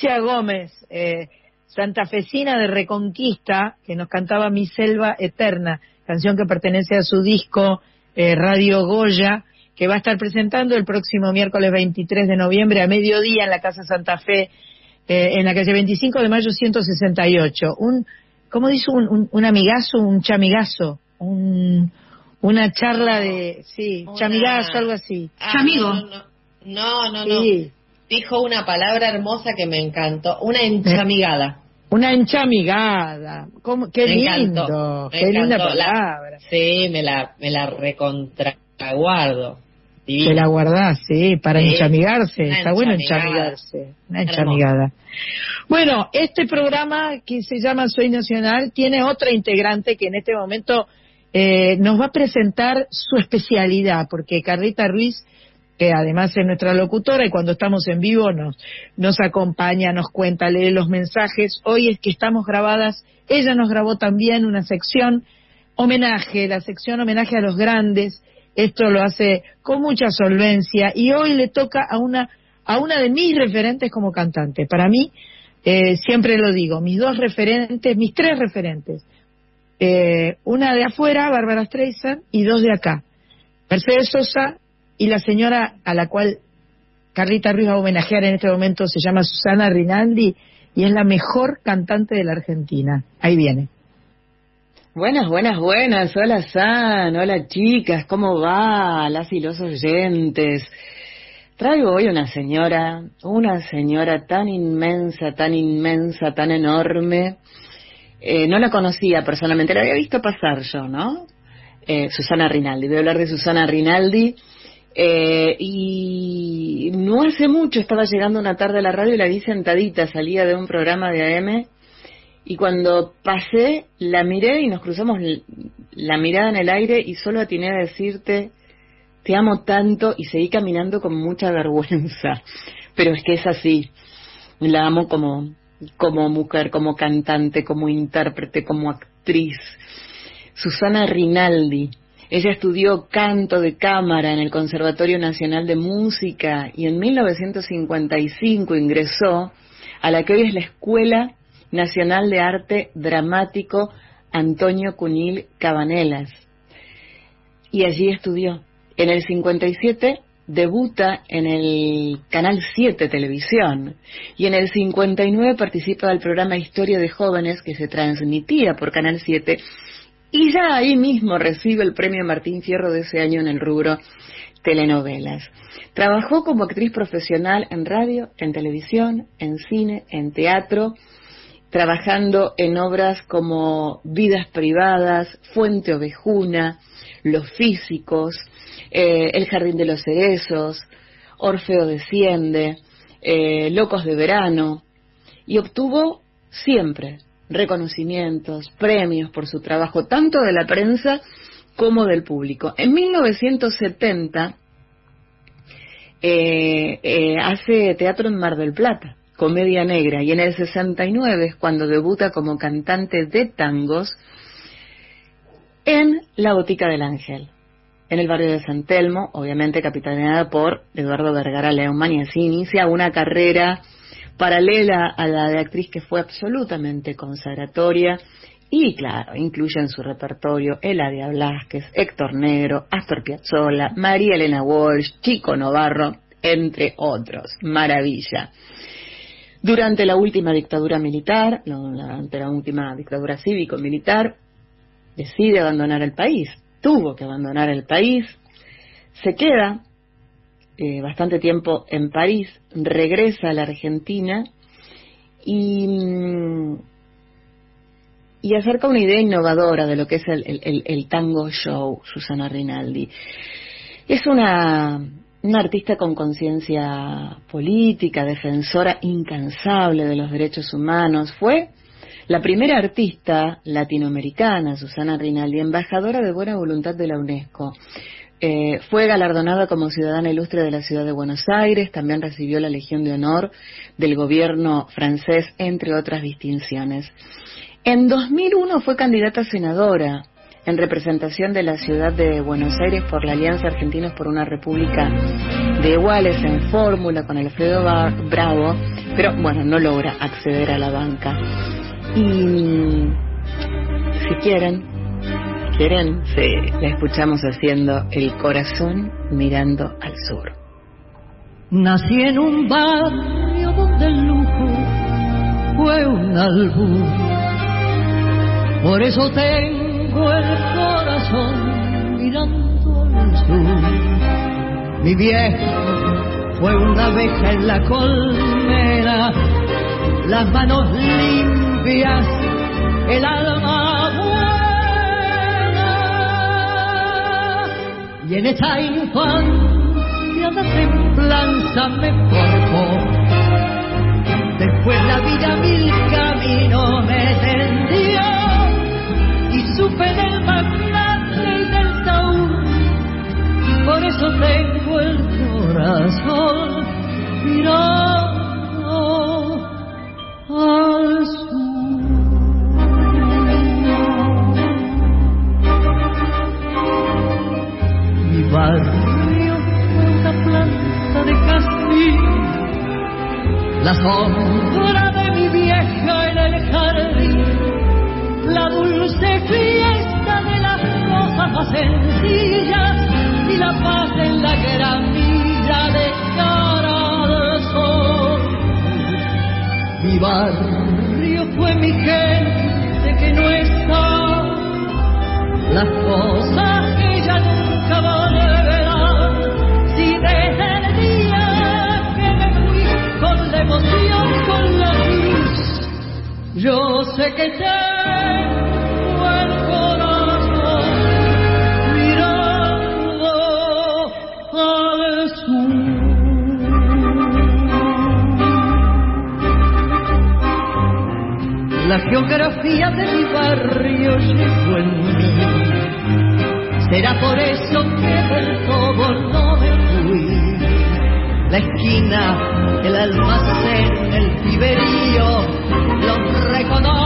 Patricia Gómez, eh, santafesina de Reconquista, que nos cantaba Mi Selva Eterna, canción que pertenece a su disco eh, Radio Goya, que va a estar presentando el próximo miércoles 23 de noviembre a mediodía en la Casa Santa Fe, eh, en la calle 25 de mayo 168. Un, ¿Cómo dice? Un, un, un amigazo, un chamigazo, un, una charla de, sí, Una- chamigazo, algo así. Ah, Chamigo. No, no, no, no, no. Sí. Dijo una palabra hermosa que me encantó. Una enchamigada. Una enchamigada. ¿Cómo? Qué Me lindo. encantó, me Qué linda encantó. La- palabra. Sí, me la, me la recontraguardo. Te la guardás, sí, para Sí, enchamigarse. una Está bueno enchamigarse. Una enchamigada. Bueno, este programa que se llama Soy Nacional tiene otra integrante que en este momento eh, nos va a presentar su especialidad, porque Carlita Ruiz, que además es nuestra locutora y cuando estamos en vivo nos, nos acompaña, nos cuenta, lee los mensajes. Hoy es que estamos grabadas, ella nos grabó también una sección homenaje, la sección homenaje a los grandes. Esto lo hace con mucha solvencia y hoy le toca a una a una de mis referentes como cantante. Para mí, eh, siempre lo digo, mis dos referentes, mis tres referentes. Eh, una de afuera, Bárbara Streisand, y dos de acá. Mercedes Sosa y la señora a la cual Carlita Ruiz va a homenajear en este momento se llama Susana Rinaldi y es la mejor cantante de la Argentina. Ahí viene. Buenas, buenas, buenas. Hola, San. Hola, chicas. ¿Cómo va? Las y los oyentes. Traigo hoy una señora, una señora tan inmensa, tan inmensa, tan enorme. Eh, no la conocía personalmente, la había visto pasar yo, ¿no? Eh, Susana Rinaldi. Voy a hablar de Susana Rinaldi. Eh, y no hace mucho estaba llegando una tarde a la radio y la vi sentadita, salía de un programa de AM y cuando pasé, la miré y nos cruzamos la mirada en el aire y solo atiné a decirte, te amo tanto y seguí caminando con mucha vergüenza. Pero es que es así. La amo como, como mujer, como cantante, como intérprete, como actriz. Susana Rinaldi. Ella estudió canto de cámara en el Conservatorio Nacional de Música y en 1955 ingresó a la que hoy es la Escuela Nacional de Arte Dramático Antonio Cunil Cabanelas. Y allí estudió. En el 57 debuta en el Canal 7 Televisión y en el 59 participa del programa Historia de Jóvenes que se transmitía por Canal 7 y ya ahí mismo recibe el premio Martín Fierro de ese año en el rubro telenovelas. Trabajó como actriz profesional en radio, en televisión, en cine, en teatro, trabajando en obras como Vidas Privadas, Fuente Ovejuna, Los Físicos, eh, El Jardín de los Cerezos, Orfeo desciende, eh, Locos de Verano, y obtuvo siempre reconocimientos, premios por su trabajo, tanto de la prensa como del público. En 1970 eh, eh, hace teatro en Mar del Plata, comedia negra, y en el 69 es cuando debuta como cantante de tangos en La Botica del Ángel, en el barrio de San Telmo, obviamente capitaneada por Eduardo Vergara y así inicia una carrera paralela a la de actriz que fue absolutamente consagratoria y claro, incluye en su repertorio Eladia Blasquez, Héctor Negro, Astor Piazzolla, María Elena Walsh, Chico Novarro, entre otros. Maravilla. Durante la última dictadura militar, durante la última dictadura cívico-militar, decide abandonar el país. Tuvo que abandonar el país. Se queda eh, bastante tiempo en París, regresa a la Argentina y, mm, y acerca una idea innovadora de lo que es el, el- el- tango show, Susana Rinaldi. Es una, una artista con conciencia política, defensora incansable de los derechos humanos. Fue la primera artista latinoamericana, Susana Rinaldi, embajadora de buena voluntad de la UNESCO. Eh, fue galardonada como ciudadana ilustre de la ciudad de Buenos Aires, también recibió la Legión de Honor del gobierno francés, entre otras distinciones. En 2001 fue candidata a senadora en representación de la ciudad de Buenos Aires por la Alianza Argentinos por una República de Iguales en fórmula con Alfredo Bravo, pero bueno, no logra acceder a la banca. Y si quieren, quieren, sí, la escuchamos haciendo el corazón mirando al sur. Nací en un barrio donde el lujo fue un albur. Por eso tengo el corazón mirando al sur. Mi viejo fue una abeja en la colmena, las manos limpias, el alma Y en esa infancia la templanza me formó. Después la vida mil caminos me tendió y supe del magnate y del taúd. Por eso tengo el corazón mirando barrio fue una planta de castillo, la sombra. De mi vieja en el jardín, la dulce fiesta de las cosas más sencillas y la paz en la gramilla de cara al sol. Mi barrio fue mi gente que no está, las cosas yo sé que tengo el corazón mirando al sur. La geografía de mi barrio llegó en mí. Será por eso que del todo no me fui. La esquina, el almacén, el piberío, los reconozco,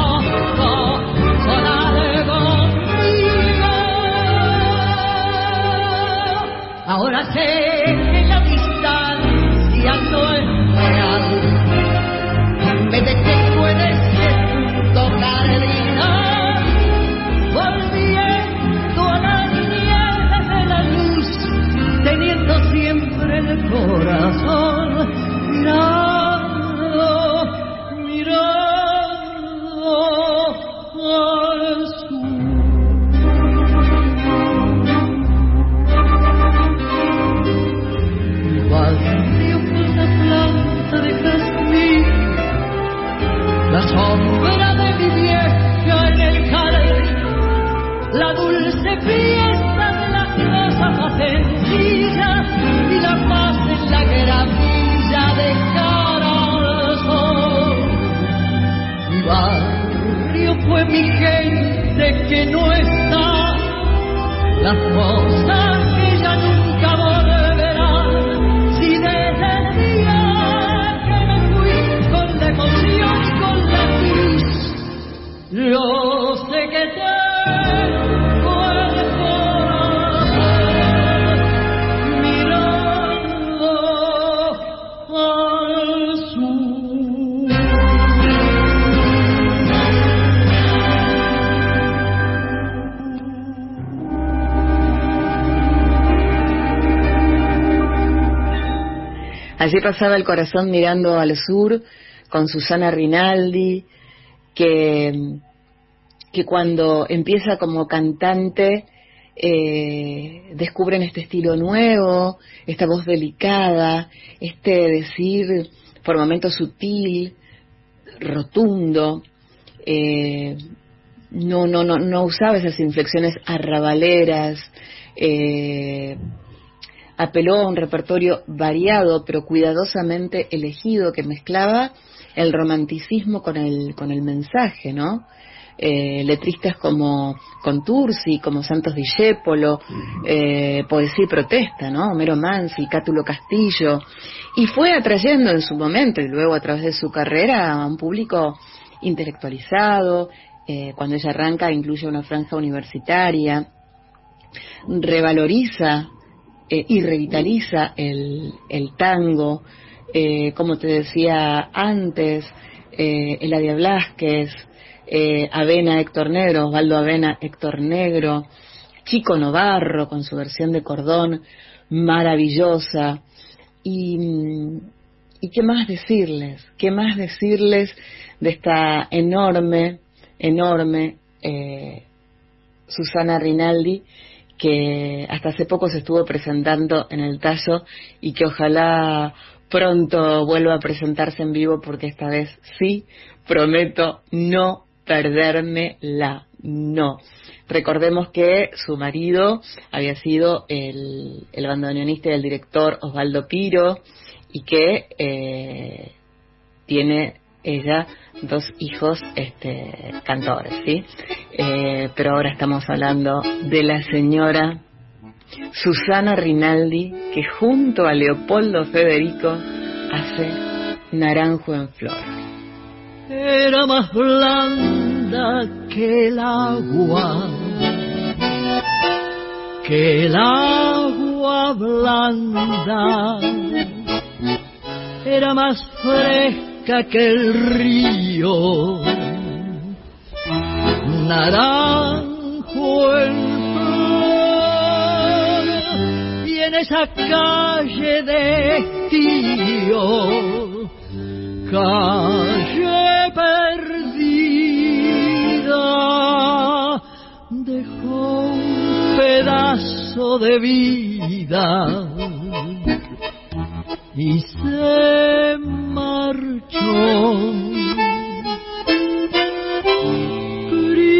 pasaba el corazón mirando al sur con Susana Rinaldi, que, que cuando empieza como cantante eh, descubren este estilo nuevo, esta voz delicada, este decir por momentos sutil, rotundo, eh, no, no, no, no usaba esas inflexiones arrabaleras, eh, apeló a un repertorio variado pero cuidadosamente elegido que mezclaba el romanticismo con el, con el mensaje, ¿no? eh, letristas como Contursi, como Santos Discépolo, eh, Poesía y Protesta, ¿no? Homero Mansi, Cátulo Castillo, y fue atrayendo en su momento y luego a través de su carrera a un público intelectualizado, eh, cuando ella arranca incluye una franja universitaria, revaloriza eh, y revitaliza el, el tango, eh, como te decía antes, eh, Eladia Blasquez, eh, Avena Héctor Negro, Osvaldo Avena Héctor Negro, Chico Novarro con su versión de cordón maravillosa. Y, mm, ¿Y qué más decirles? ¿Qué más decirles de esta enorme, enorme eh, Susana Rinaldi que hasta hace poco se estuvo presentando en el Tallo y que ojalá pronto vuelva a presentarse en vivo porque esta vez sí prometo no perderme la no. Recordemos que su marido había sido el, el bandoneonista y el director Osvaldo Piro y que eh, tiene ella dos hijos este, cantores, ¿sí? Eh, pero ahora estamos hablando de la señora Susana Rinaldi, que junto a Leopoldo Federico hace Naranjo en Flor. Era más blanda que el agua, que el agua blanda, era más fresca que el río, naranjo en flor, y en esa calle de estío, calle perdida, dejó un pedazo de vida y se marchó.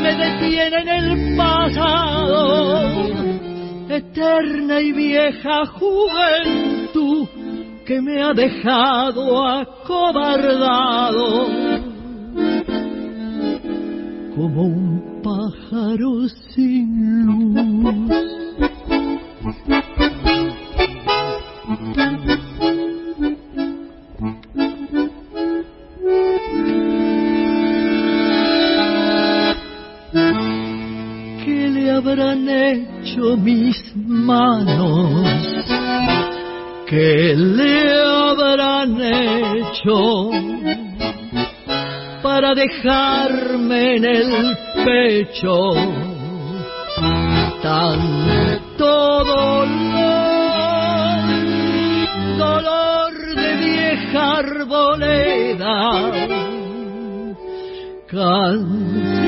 me detiene en el pasado. Eterna y vieja juventud que me ha dejado acobardado como un pájaro sin luz. Habrán hecho mis manos? ¿Qué le habrán hecho para dejarme en el pecho tanto dolor? Dolor de vieja arboleda, canción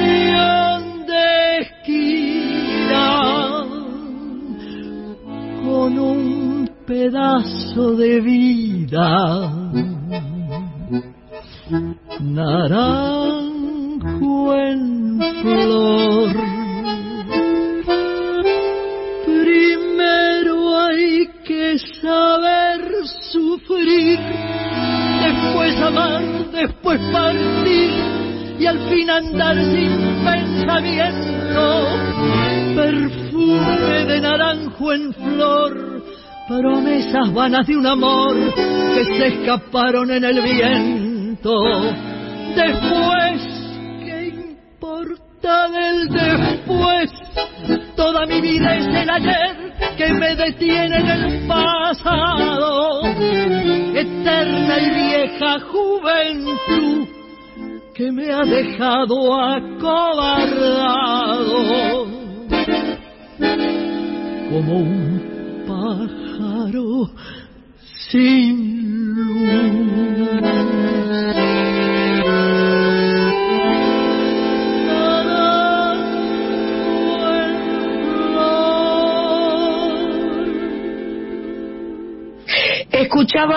de con un pedazo de vida. Naranjo en flor. Primero hay que saber sufrir, después amar, después partir y al fin andar sin pensamiento. Perfume de naranjo en flor promesas vanas de un amor que se escaparon en el viento. Después, ¿qué importa del después? Toda mi vida es el ayer que me detiene en el pasado. Eterna y vieja juventud que me ha dejado acobardado como un pájaro sin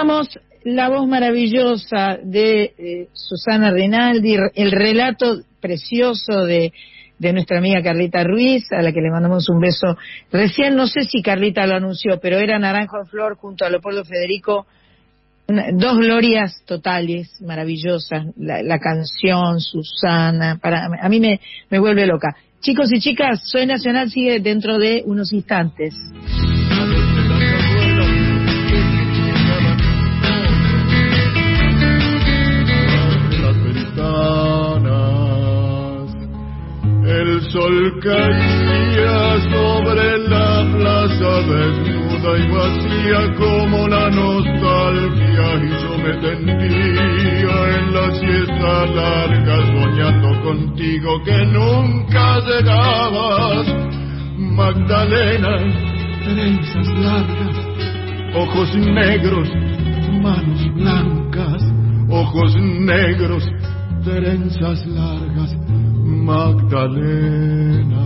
Escuchábamos la voz maravillosa de eh, Susana Rinaldi, el relato precioso de, de nuestra amiga Carlita Ruiz, a la que le mandamos un beso. Recién no sé si Carlita lo anunció, pero era Naranjo en Flor junto a Leopoldo Federico, dos glorias totales, maravillosas, la, la canción, Susana, para, a mí me vuelve loca. Chicos y chicas, Soy Nacional sigue dentro de unos instantes. Sol caía sobre la plaza desnuda y vacía como la nostalgia y yo me tendía en la siesta larga soñando contigo que nunca llegabas. Magdalena, trenzas largas, ojos negros, manos blancas, ojos negros, trenzas largas, Magdalena.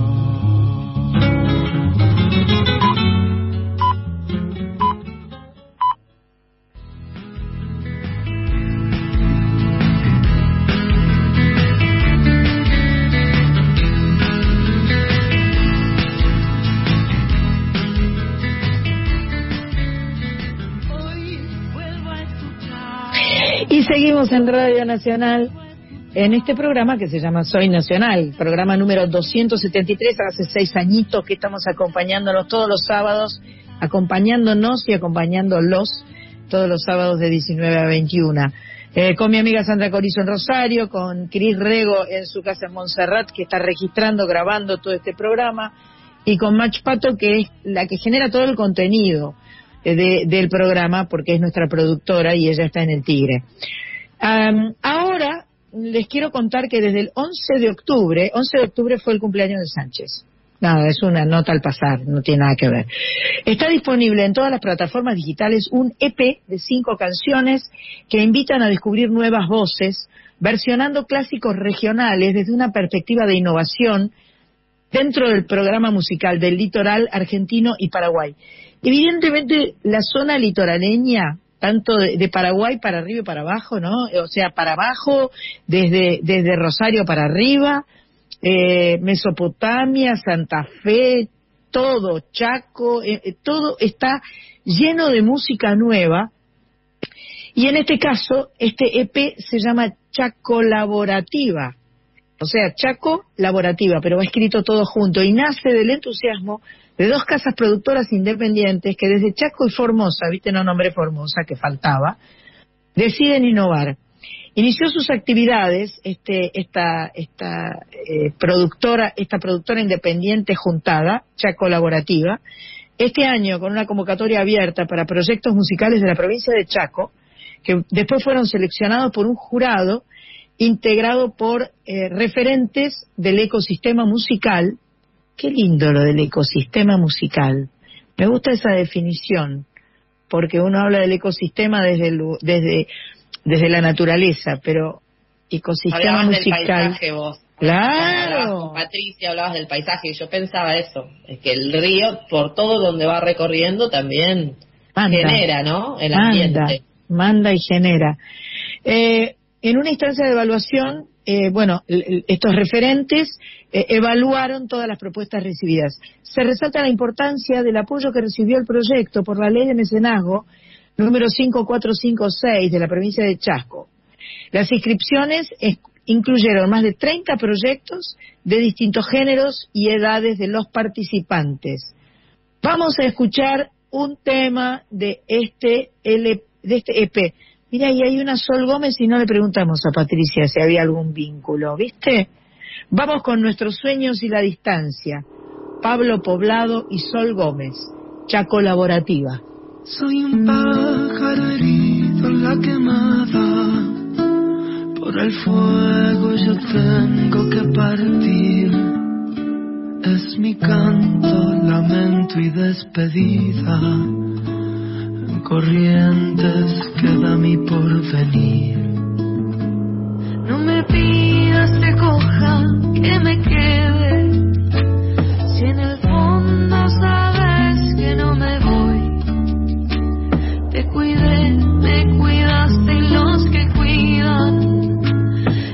Y seguimos en Radio Nacional en este programa que se llama Soy Nacional, programa número 273, hace seis añitos que estamos acompañándonos todos los sábados, acompañándonos y acompañándolos todos los sábados de 19 a 21. Eh, con mi amiga Sandra Corizo en Rosario, con Cris Rego en su casa en Montserrat, que está registrando, grabando todo este programa, y con Mach Pato, que es la que genera todo el contenido eh, de- del programa, porque es nuestra productora y ella está en el Tigre. Ahora les quiero contar que desde el 11 de octubre, 11 de octubre fue el cumpleaños de Sánchez. Nada, es una nota al pasar, no tiene nada que ver. Está disponible en todas las plataformas digitales un EP de cinco canciones que invitan a descubrir nuevas voces, versionando clásicos regionales desde una perspectiva de innovación dentro del programa musical del litoral argentino y Paraguay. Evidentemente, la zona litoraleña, tanto de, de Paraguay para arriba y para abajo, ¿no? O sea, para abajo, desde, desde Rosario para arriba, eh, Mesopotamia, Santa Fe, todo, Chaco, eh, eh, todo está lleno de música nueva. Y en este caso, este EP se llama Chacolaborativa. O sea, Chaco Laborativa, pero va escrito todo junto y nace del entusiasmo de dos casas productoras independientes que desde Chaco y Formosa, viste, no nombré Formosa, que faltaba, deciden innovar. Inició sus actividades este, esta, esta eh, productora, esta productora independiente juntada, Chaco Laborativa, este año con una convocatoria abierta para proyectos musicales de la provincia de Chaco, que después fueron seleccionados por un jurado integrado por eh, referentes del ecosistema musical. Qué lindo lo del ecosistema musical. Me gusta esa definición, porque uno habla del ecosistema desde, el- desde, desde la naturaleza, pero ecosistema Hablabas del musical. paisaje vos. Claro. Hablabas con Patricia, hablabas del paisaje y yo pensaba eso, es que el río, por todo donde va recorriendo, también Manda. genera, ¿no? El manda, ambiente. manda y genera. Eh, en una instancia de evaluación, eh, bueno, estos referentes eh, evaluaron todas las propuestas recibidas. Se resalta la importancia del apoyo que recibió el proyecto por la ley de mecenazgo número 5456 de la provincia de Chasco. Las inscripciones es- incluyeron más de 30 proyectos de distintos géneros y edades de los participantes. Vamos a escuchar un tema de este, L- de este EP. Mira, y hay una Sol Gómez y no le preguntamos a Patricia si había algún vínculo, ¿viste? Vamos con nuestros sueños y la distancia. Pablo Poblado y Sol Gómez, Chacolaborativa. Soy un pájaro herido en la quemada. Por el fuego yo tengo que partir. Es mi canto, lamento y despedida corrientes que da mi porvenir. No me pidas que coja, que me quede, si en el fondo sabes que no me voy. Te cuidé, me cuidaste y los que cuidan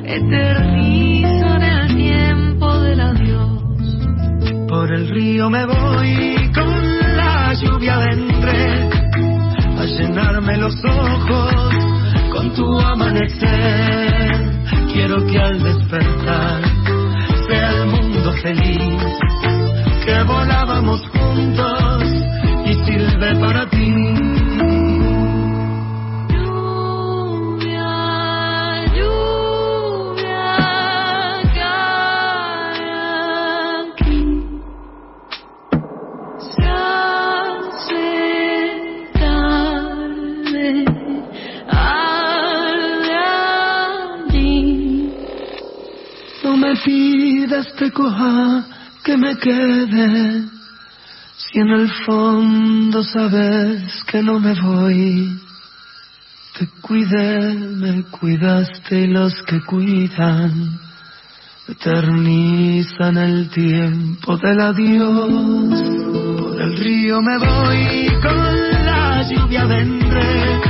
Eternizo en el tiempo del adiós. Por el río me voy con la lluvia dentro llenarme los ojos con tu amanecer. Quiero que al despertar sea el mundo feliz, que volábamos juntos y sirve para ti. Pidas te coja que me quede, si en el fondo sabes que no me voy. Te cuidé, me cuidaste y los que cuidan eternizan el tiempo del adiós. Por el río me voy, con la lluvia vendré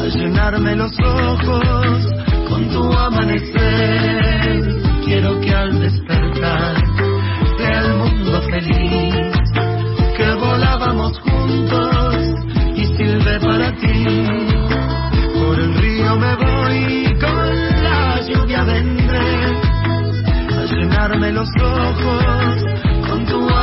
a llenarme los ojos con tu amanecer. Quiero que al despertar sea el mundo feliz, que volábamos juntos y sirve para ti. Por el río me voy, con la lluvia vendré a llenarme los ojos con tu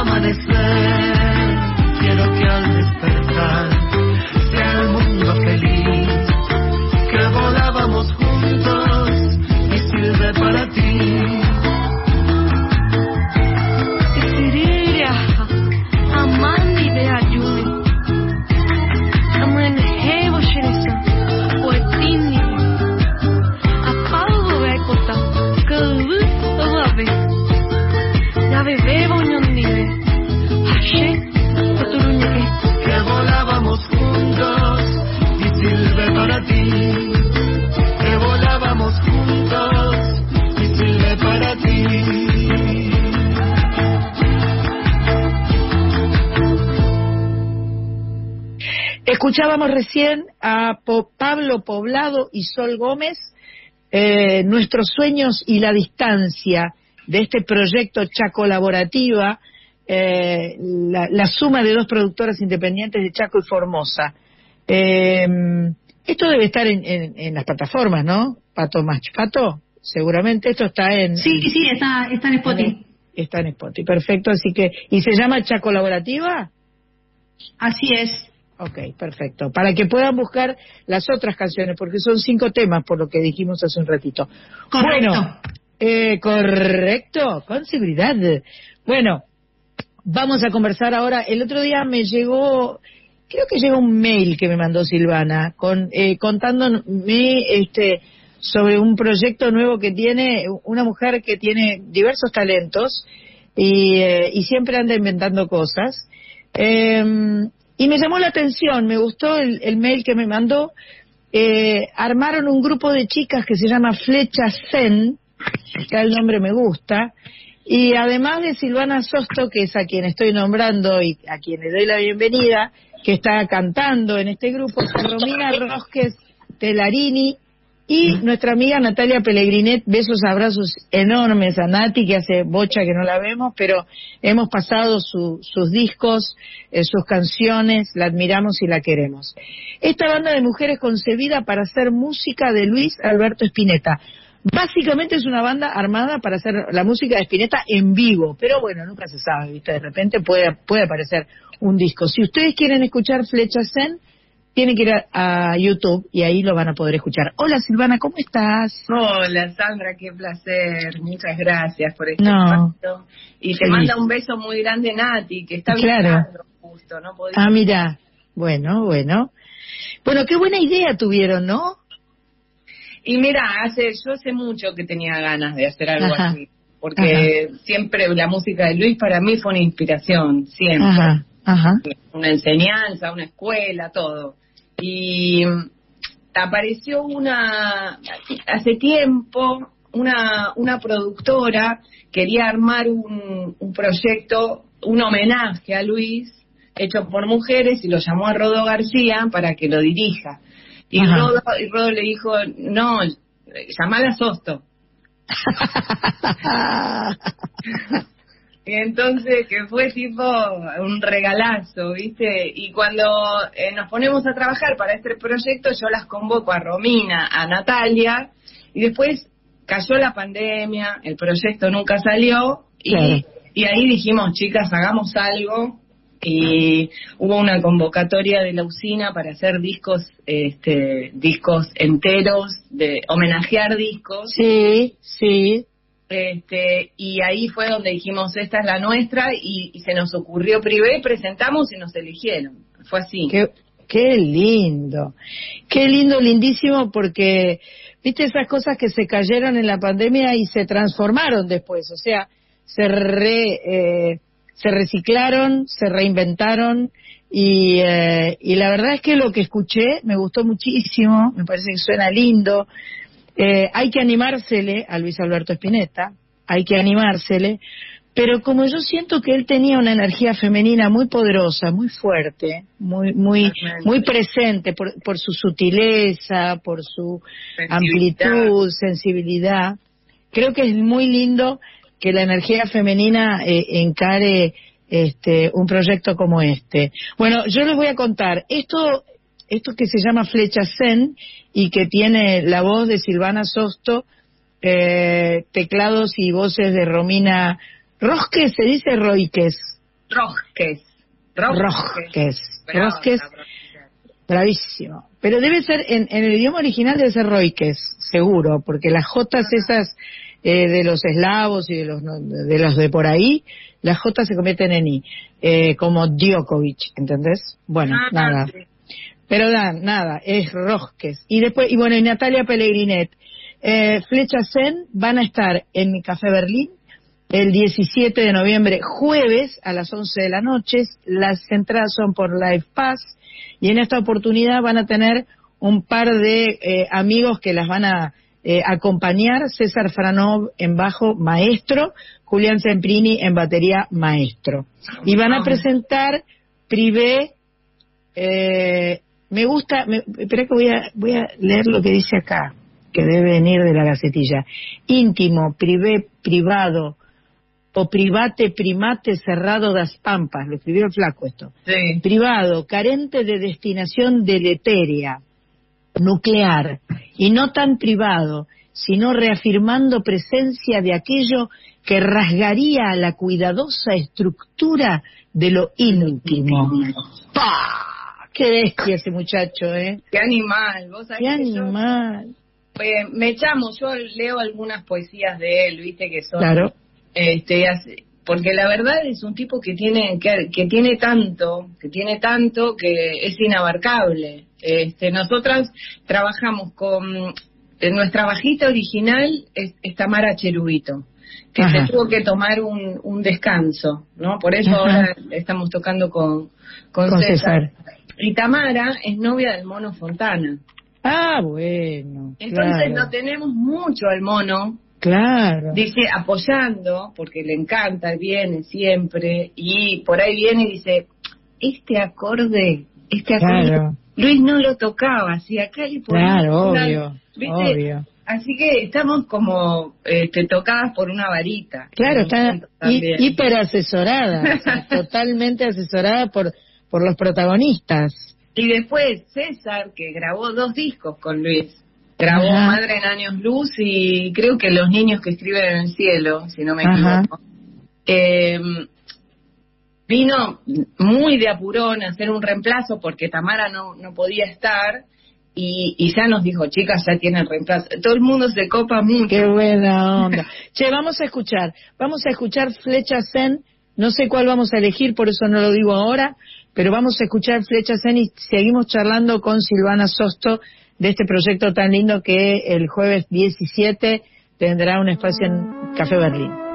Escuchábamos recién a Po- Pablo Poblado y Sol Gómez, eh, nuestros sueños y la distancia de este proyecto Chaco Colaborativa, eh, la, la suma de dos productoras independientes de Chaco y Formosa. Eh, esto debe estar en, en- en las plataformas, ¿no? Pato Mach Pato, seguramente esto está en... Sí, sí, está, está en Spotify. Está en Spotify, perfecto. Así que, ¿y se llama Chaco Colaborativa? Así es. Ok, perfecto. Para que puedan buscar las otras canciones, porque son cinco temas, por lo que dijimos hace un ratito. Correcto. Bueno, eh, correcto, con seguridad. Bueno, vamos a conversar ahora. El otro día me llegó, creo que llegó un mail que me mandó Silvana, con, eh, contándome este, sobre un proyecto nuevo que tiene una mujer que tiene diversos talentos y, eh, y siempre anda inventando cosas. Eh, y me llamó la atención, me gustó el, mail que me mandó. Eh, armaron un grupo de chicas que se llama Flecha Zen, que el nombre me gusta, y además de Silvana Sosto, que es a quien estoy nombrando y a quien le doy la bienvenida, que está cantando en este grupo, Romina Rosques Telarini y nuestra amiga Natalia Pellegrinet, besos, abrazos enormes a Nati, que hace bocha que no la vemos, pero hemos pasado su- sus discos, eh, sus canciones, la admiramos y la queremos. Esta banda de mujeres concebida para hacer música de Luis Alberto Spinetta. Básicamente es una banda armada para hacer la música de Spinetta en vivo, pero bueno, nunca se sabe, ¿viste? De repente puede, puede aparecer un disco. Si ustedes quieren escuchar Flecha Zen, tienen que ir a, a YouTube y ahí lo van a poder escuchar. Hola Silvana, ¿cómo estás? Hola Sandra, qué placer. Muchas gracias por este No. espacio. Y te manda un beso muy grande Nati, que está Claro. justo, ¿no? Podía- Ah, mira. Bueno, bueno. Bueno, qué buena idea tuvieron, ¿no? Y mira, hace, yo hace mucho que tenía ganas de hacer algo Ajá. así. Porque siempre la música de Luis para mí fue una inspiración, siempre. Ajá, ajá. Una enseñanza, una escuela, todo. Y apareció una, hace tiempo, una, una productora quería armar un, un proyecto, un homenaje a Luis, hecho por mujeres, y lo llamó a Rodo García para que lo dirija. Y. Rodo, y Rodo le dijo, no, llamala a Sosto. Y entonces, que fue tipo un regalazo, ¿viste? Y cuando eh, nos ponemos a trabajar para este proyecto, yo las convoco a Romina, a Natalia, y después cayó la pandemia, el proyecto nunca salió, y ahí dijimos, chicas, hagamos algo, y hubo una convocatoria de la usina para hacer discos, este, discos enteros, de homenajear discos. Sí, sí. Este, y ahí fue donde dijimos, esta es la nuestra, y, se nos ocurrió privé, presentamos y nos eligieron. Fue así. Qué, qué lindo. Qué lindo, lindísimo, porque, viste, esas cosas que se cayeron en la pandemia y se transformaron después. O sea, se re, eh, se reciclaron, se reinventaron. Y, eh, y la verdad es que lo que escuché me gustó muchísimo, me parece que suena lindo. Eh, hay que animársele a Luis Alberto Spinetta, hay que animársele, pero como yo siento que él tenía una energía femenina muy poderosa, muy fuerte, muy muy muy presente por, por su sutileza, por su Sensibilidad. amplitud, sensibilidad, creo que es muy lindo que la energía femenina eh, encare este un proyecto como este. Bueno, yo les voy a contar esto esto que se llama Flecha Zen y que tiene la voz de Silvana Sosto, eh, teclados y voces de Romina Rosques, se dice Roiques. Rosques. Rosques. Rosques, bravísimo. Pero debe ser, en, en el idioma original debe ser Roiques, seguro, porque las jotas esas eh, de los eslavos y de los, de los de por ahí, las jotas se convierten en i, eh, como Djokovic, ¿entendés? Bueno, Ah, nada. sí. Pero da, nada, es Rosques. Y después, y bueno, y Natalia Pellegrinet. Eh, Flecha Zen van a estar en mi Café Berlín el 17 de noviembre, jueves a las 11 de la noche. Las entradas son por Live Pass y en esta oportunidad van a tener un par de eh, amigos que las van a eh, acompañar. César Franov en bajo, maestro. Julián Semprini en batería, maestro. Y van a presentar Privé eh, me gusta, me, espera que voy a, voy a leer lo que dice acá, que debe venir de la gacetilla. Íntimo, privé, privado, o private, primate, cerrado das pampas, lo escribió el flaco esto. Sí. Privado, carente de destinación deletérea, nuclear, y no tan privado, sino reafirmando presencia de aquello que rasgaría la cuidadosa estructura de lo íntimo. ¡Pah! ¡Qué bestia ese muchacho, eh! Qué animal. ¿Vos sabés ¡Qué que yo, animal! eh, me llamo, yo leo algunas poesías de él, viste, que son... Claro. Este, porque la verdad es un tipo que tiene que, que tiene tanto, que tiene tanto que es inabarcable. Este, nosotras trabajamos con nuestra bajita original es, es Tamara Cherubito, que Ajá. se tuvo que tomar un, un descanso, ¿no? Por eso Ajá. ahora estamos tocando con, con, Con César. César. Y Tamara es novia del mono Fontana. Ah, bueno. Entonces claro, lo tenemos mucho al mono Claro. dice apoyando porque le encanta viene siempre y por ahí viene y dice este acorde este acorde Claro. Luis no lo tocaba si acá le Claro, una- obvio. Obvio. así que estamos como este, tocadas por una varita Claro, está hi- hiper asesorada, o sea, totalmente asesorada por, por los protagonistas. y después César que grabó dos discos con Luis grabó Ajá. Madre en Años Luz y creo que Los Niños que Escriben en el Cielo si no me equivoco Eh, vino muy de apurón a hacer un reemplazo porque Tamara no, no podía estar y, y ya nos dijo, chicas, ya tienen reemplazo. Todo el mundo se copa mucho. Qué buena onda. Che, vamos a escuchar, vamos a escuchar Flecha Zen, no sé cuál vamos a elegir, por eso no lo digo ahora, pero vamos a escuchar Flecha Zen y seguimos charlando con Silvana Sosto de este proyecto tan lindo que el jueves 17 tendrá un espacio en Café Berlín.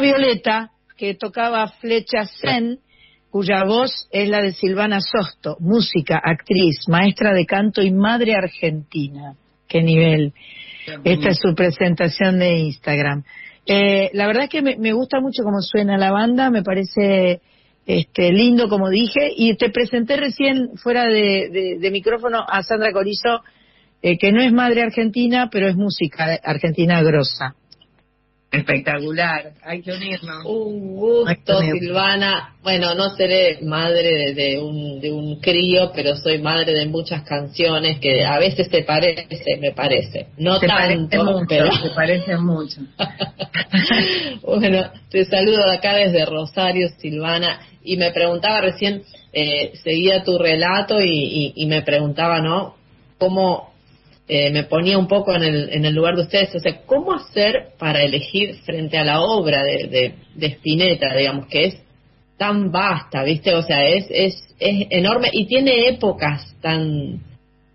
Violeta que tocaba Flecha Zen, cuya voz es la de Silvana Sosto, música, actriz, maestra de canto y madre argentina. Qué nivel. Esta es su presentación de Instagram. Eh, la verdad es que me, me gusta mucho cómo suena la banda, me parece este, lindo, como dije, y te presenté recién fuera de, de- de micrófono a Sandra Corizo, eh, que no es madre argentina, pero es música argentina grosa. Espectacular, hay que unirnos. Un gusto, Silvana. Bueno, no seré madre de, de un, de un crío, pero soy madre de muchas canciones que a veces te parece, me parece. No Te parece tanto, mucho, pero... te parece mucho. bueno, te saludo de acá desde Rosario, Silvana, y me preguntaba recién, eh, seguía tu relato y, y- y me preguntaba, ¿no? ¿Cómo eh, me ponía un poco en el, en el lugar de ustedes? O sea, ¿cómo hacer para elegir frente a la obra de, de, Spinetta, digamos, que es tan vasta, ¿viste? O sea, es, es, enorme y tiene épocas tan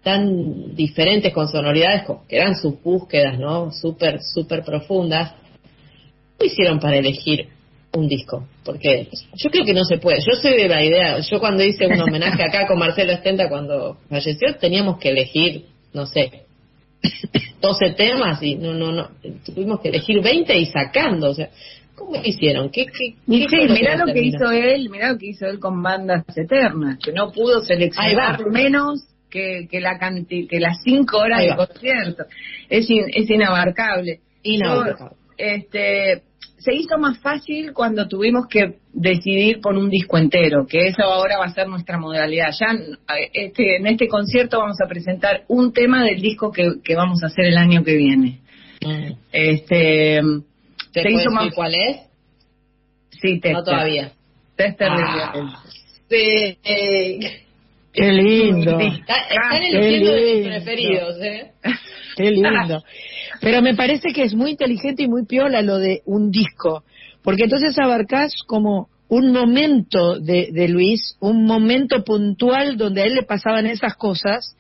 tan diferentes con sonoridades que eran sus búsquedas, ¿no? Súper, súper profundas. ¿Cómo hicieron para elegir un disco? Porque yo creo que no se puede. Yo soy de la idea, yo cuando hice un homenaje acá con Marcelo Estenta cuando falleció, teníamos que elegir, no sé, 12 temas y no, no, no, tuvimos que elegir 20 y sacando, o sea, ¿cómo hicieron? ¿Qué, qué, qué sí, mirá lo que hizo él, mirá lo que hizo él con bandas eternas, que no pudo seleccionar menos que, que la canti- que las cinco horas Ahí de concierto. Es, in- es inabarcable. Inabarcable. Yo, este, se hizo más fácil cuando tuvimos que decidir por un disco entero, que eso ahora va a ser nuestra modalidad. Ya este, en este concierto vamos a presentar un tema del disco que, que vamos a hacer el año que viene. Mm. Este, ¿Te se hizo decir más cuál es? Sí, Tester. No todavía. Tester de Ah. Sí, eh, Qué lindo. está- están Qué eligiendo de mis lindo. preferidos, ¿eh? Qué lindo. Pero me parece que es muy inteligente y muy piola lo de un disco, porque entonces abarcás como un momento de, de Luis, un momento puntual donde a él le pasaban esas cosas,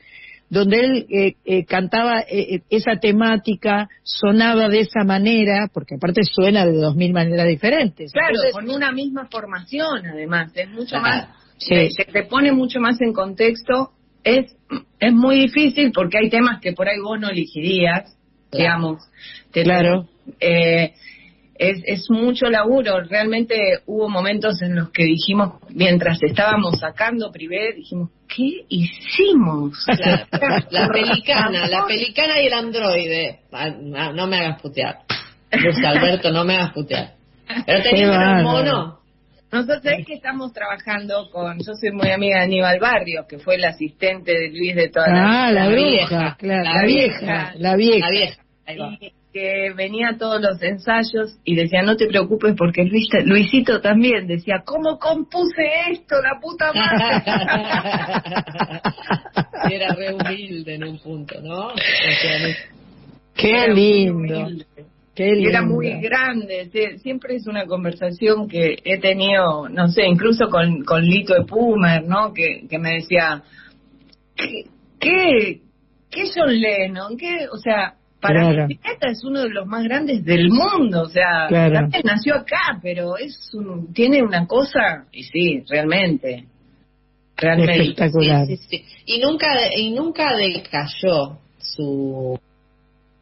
donde él eh, eh, cantaba eh, eh, esa temática, sonaba de esa manera, porque aparte suena de dos mil maneras diferentes. Claro, Entonces, con una misma formación, además, es mucho más, Sí. te, te- te pone mucho más en contexto. Es, es muy difícil porque hay temas que por ahí vos no elegirías, digamos. Te- Claro. eh, es, es mucho laburo. Realmente hubo momentos en los que dijimos, mientras estábamos sacando Privé, dijimos, ¿qué hicimos? La pelicana, la pelicana y el androide. Ah, No, no me hagas putear. Luis Alberto, no me hagas putear. Pero Qué tenías un mono. Nosotros es que estamos trabajando con, yo soy muy amiga de Aníbal Barrio, que fue el asistente de Luis de toda la Ah, la, vieja, claro, la la vieja, la vieja. La vieja. Ahí va. y que venía a todos los ensayos y decía, no te preocupes porque Luis, Luisito también decía, ¿cómo compuse esto, la puta madre? Y era re humilde en un punto, ¿no? O sea, Qué lindo. humilde. Qué Y era muy grande, sí, siempre es una conversación que he tenido, no sé, incluso con, con Lito de Pumer, ¿no? Que, que me decía, ¿qué, qué, qué John Lennon? ¿Qué, o sea, para Claro. mí es uno de los más grandes del mundo, o sea, Claro. también nació acá, pero es un- tiene una cosa, y sí, realmente, realmente. Espectacular. Sí, sí, sí. Y nunca, y nunca decayó su,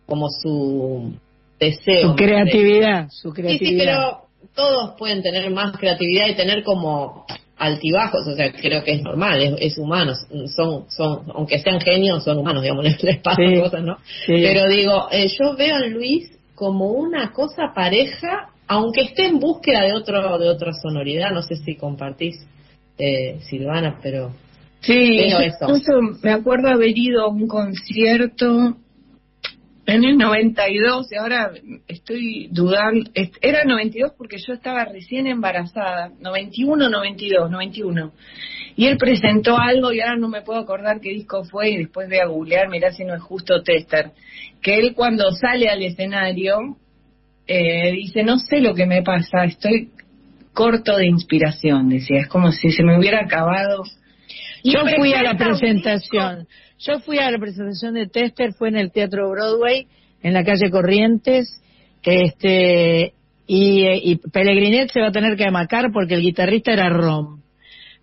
como su deseo. Su creatividad, su Sí, sí, pero todos pueden tener más creatividad y tener como altibajos, o sea, creo que es normal, es, es humano, son, son, aunque sean genios, son humanos, digamos, les pasan Sí, cosas, ¿no? sí. Pero digo, eh, yo veo a Luis como una cosa pareja, aunque esté en búsqueda de otro, de otra sonoridad, no sé si compartís, eh, Silvana, pero Sí, eso. incluso me acuerdo haber ido a un concierto en el 92 y ahora estoy dudando, era 92 porque yo estaba recién embarazada, 91, 92, 91. Y él presentó algo y ahora no me puedo acordar qué disco fue y después voy a googlear, mirá si no es justo Tester, que él cuando sale al escenario eh, dice, no sé lo que me pasa, estoy corto de inspiración, decía, es como si se me hubiera acabado. Yo fui a la presentación. Yo fui a la presentación de Tester, fue en el Teatro Broadway, en la calle Corrientes, este, y, y Pellegrinet se va a tener que amacar porque el guitarrista era Rom.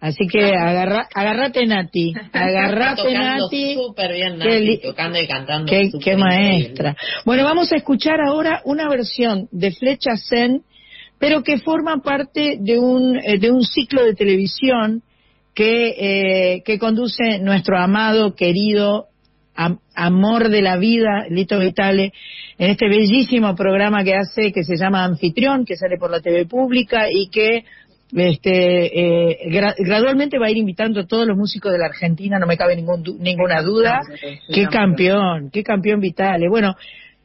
Así que agarra, agarrate Nati, agarrate Nati. súper bien Nati, tocando y cantando. Qué, maestra. Bueno, vamos a escuchar ahora una versión de Flecha Zen, pero que forma parte de un, eh, de un ciclo de televisión que, eh, que conduce nuestro amado, querido, am- amor de la vida, Lito Vitale, en este bellísimo programa que hace, que se llama Anfitrión, que sale por la TV pública y que este, eh, gra- gradualmente va a ir invitando a todos los músicos de la Argentina, no me cabe ningún du- ninguna duda. Qué campeón, qué campeón Vitale. Bueno,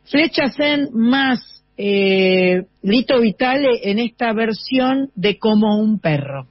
Flecha Zen más eh, Lito Vitale en esta versión de Como un perro.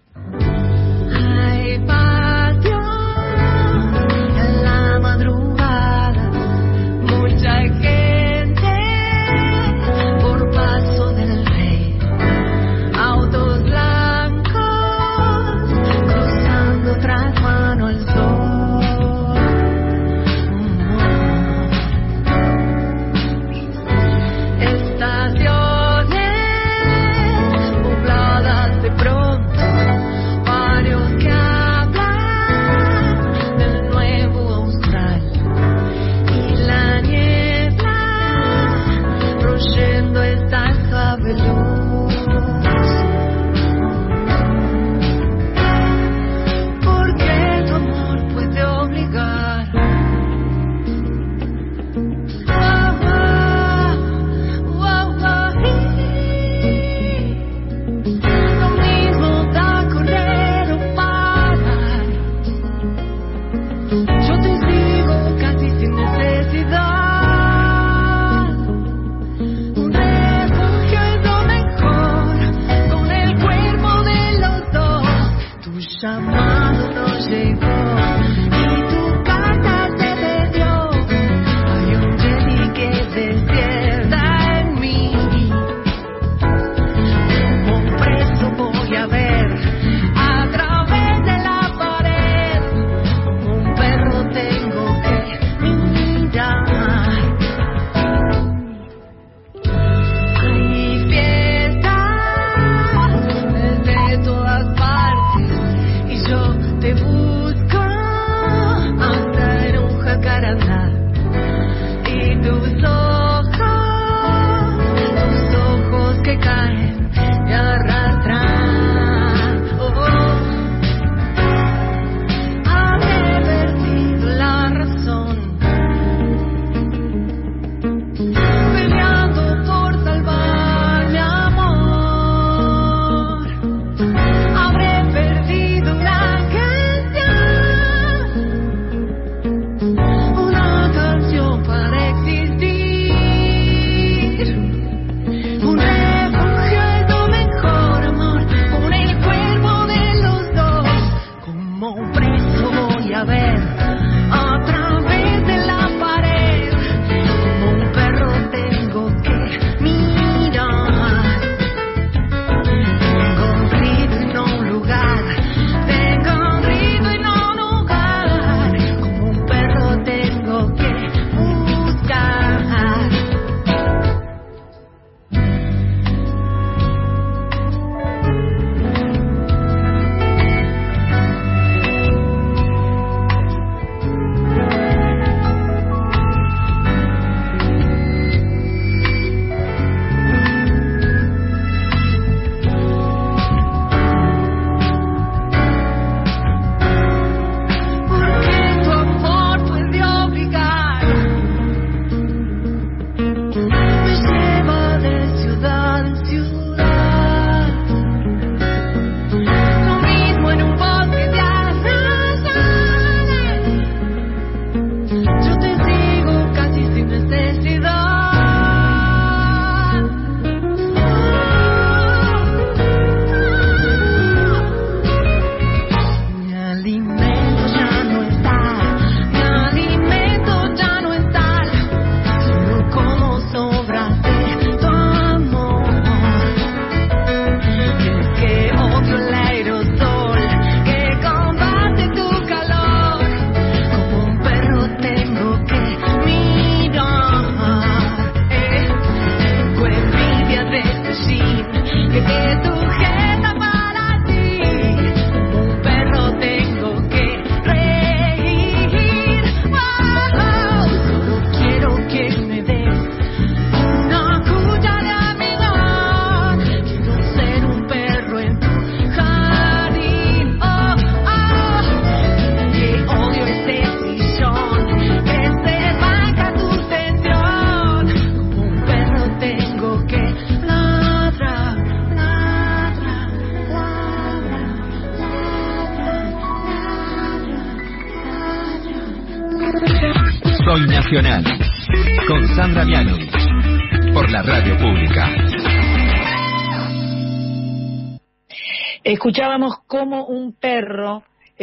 jump.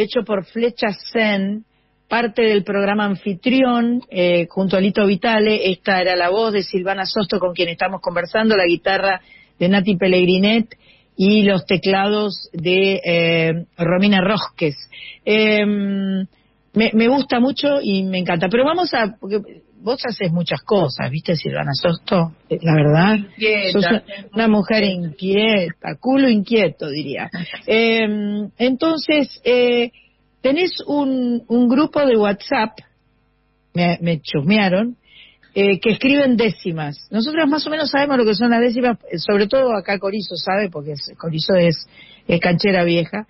Hecho por Flecha Zen, parte del programa Anfitrión, eh, junto a Lito Vitale. Esta era la voz de Silvana Sosto con quien estamos conversando, la guitarra de Nati Pellegrinet y los teclados de eh, Romina Rosques. Eh, me, me gusta mucho y me encanta. Pero vamos a, porque vos haces muchas cosas, ¿viste, Silvana Sosto? Eh, La verdad. Inquieta. Sos una- mujer inquieta, culo inquieto, diría. Eh, entonces, eh, tenés un, un grupo de WhatsApp, me, me chusmearon, eh, que escriben décimas. Nosotros más o menos sabemos lo que son las décimas, sobre todo acá Corizo sabe, porque es- Corizo es, es canchera vieja.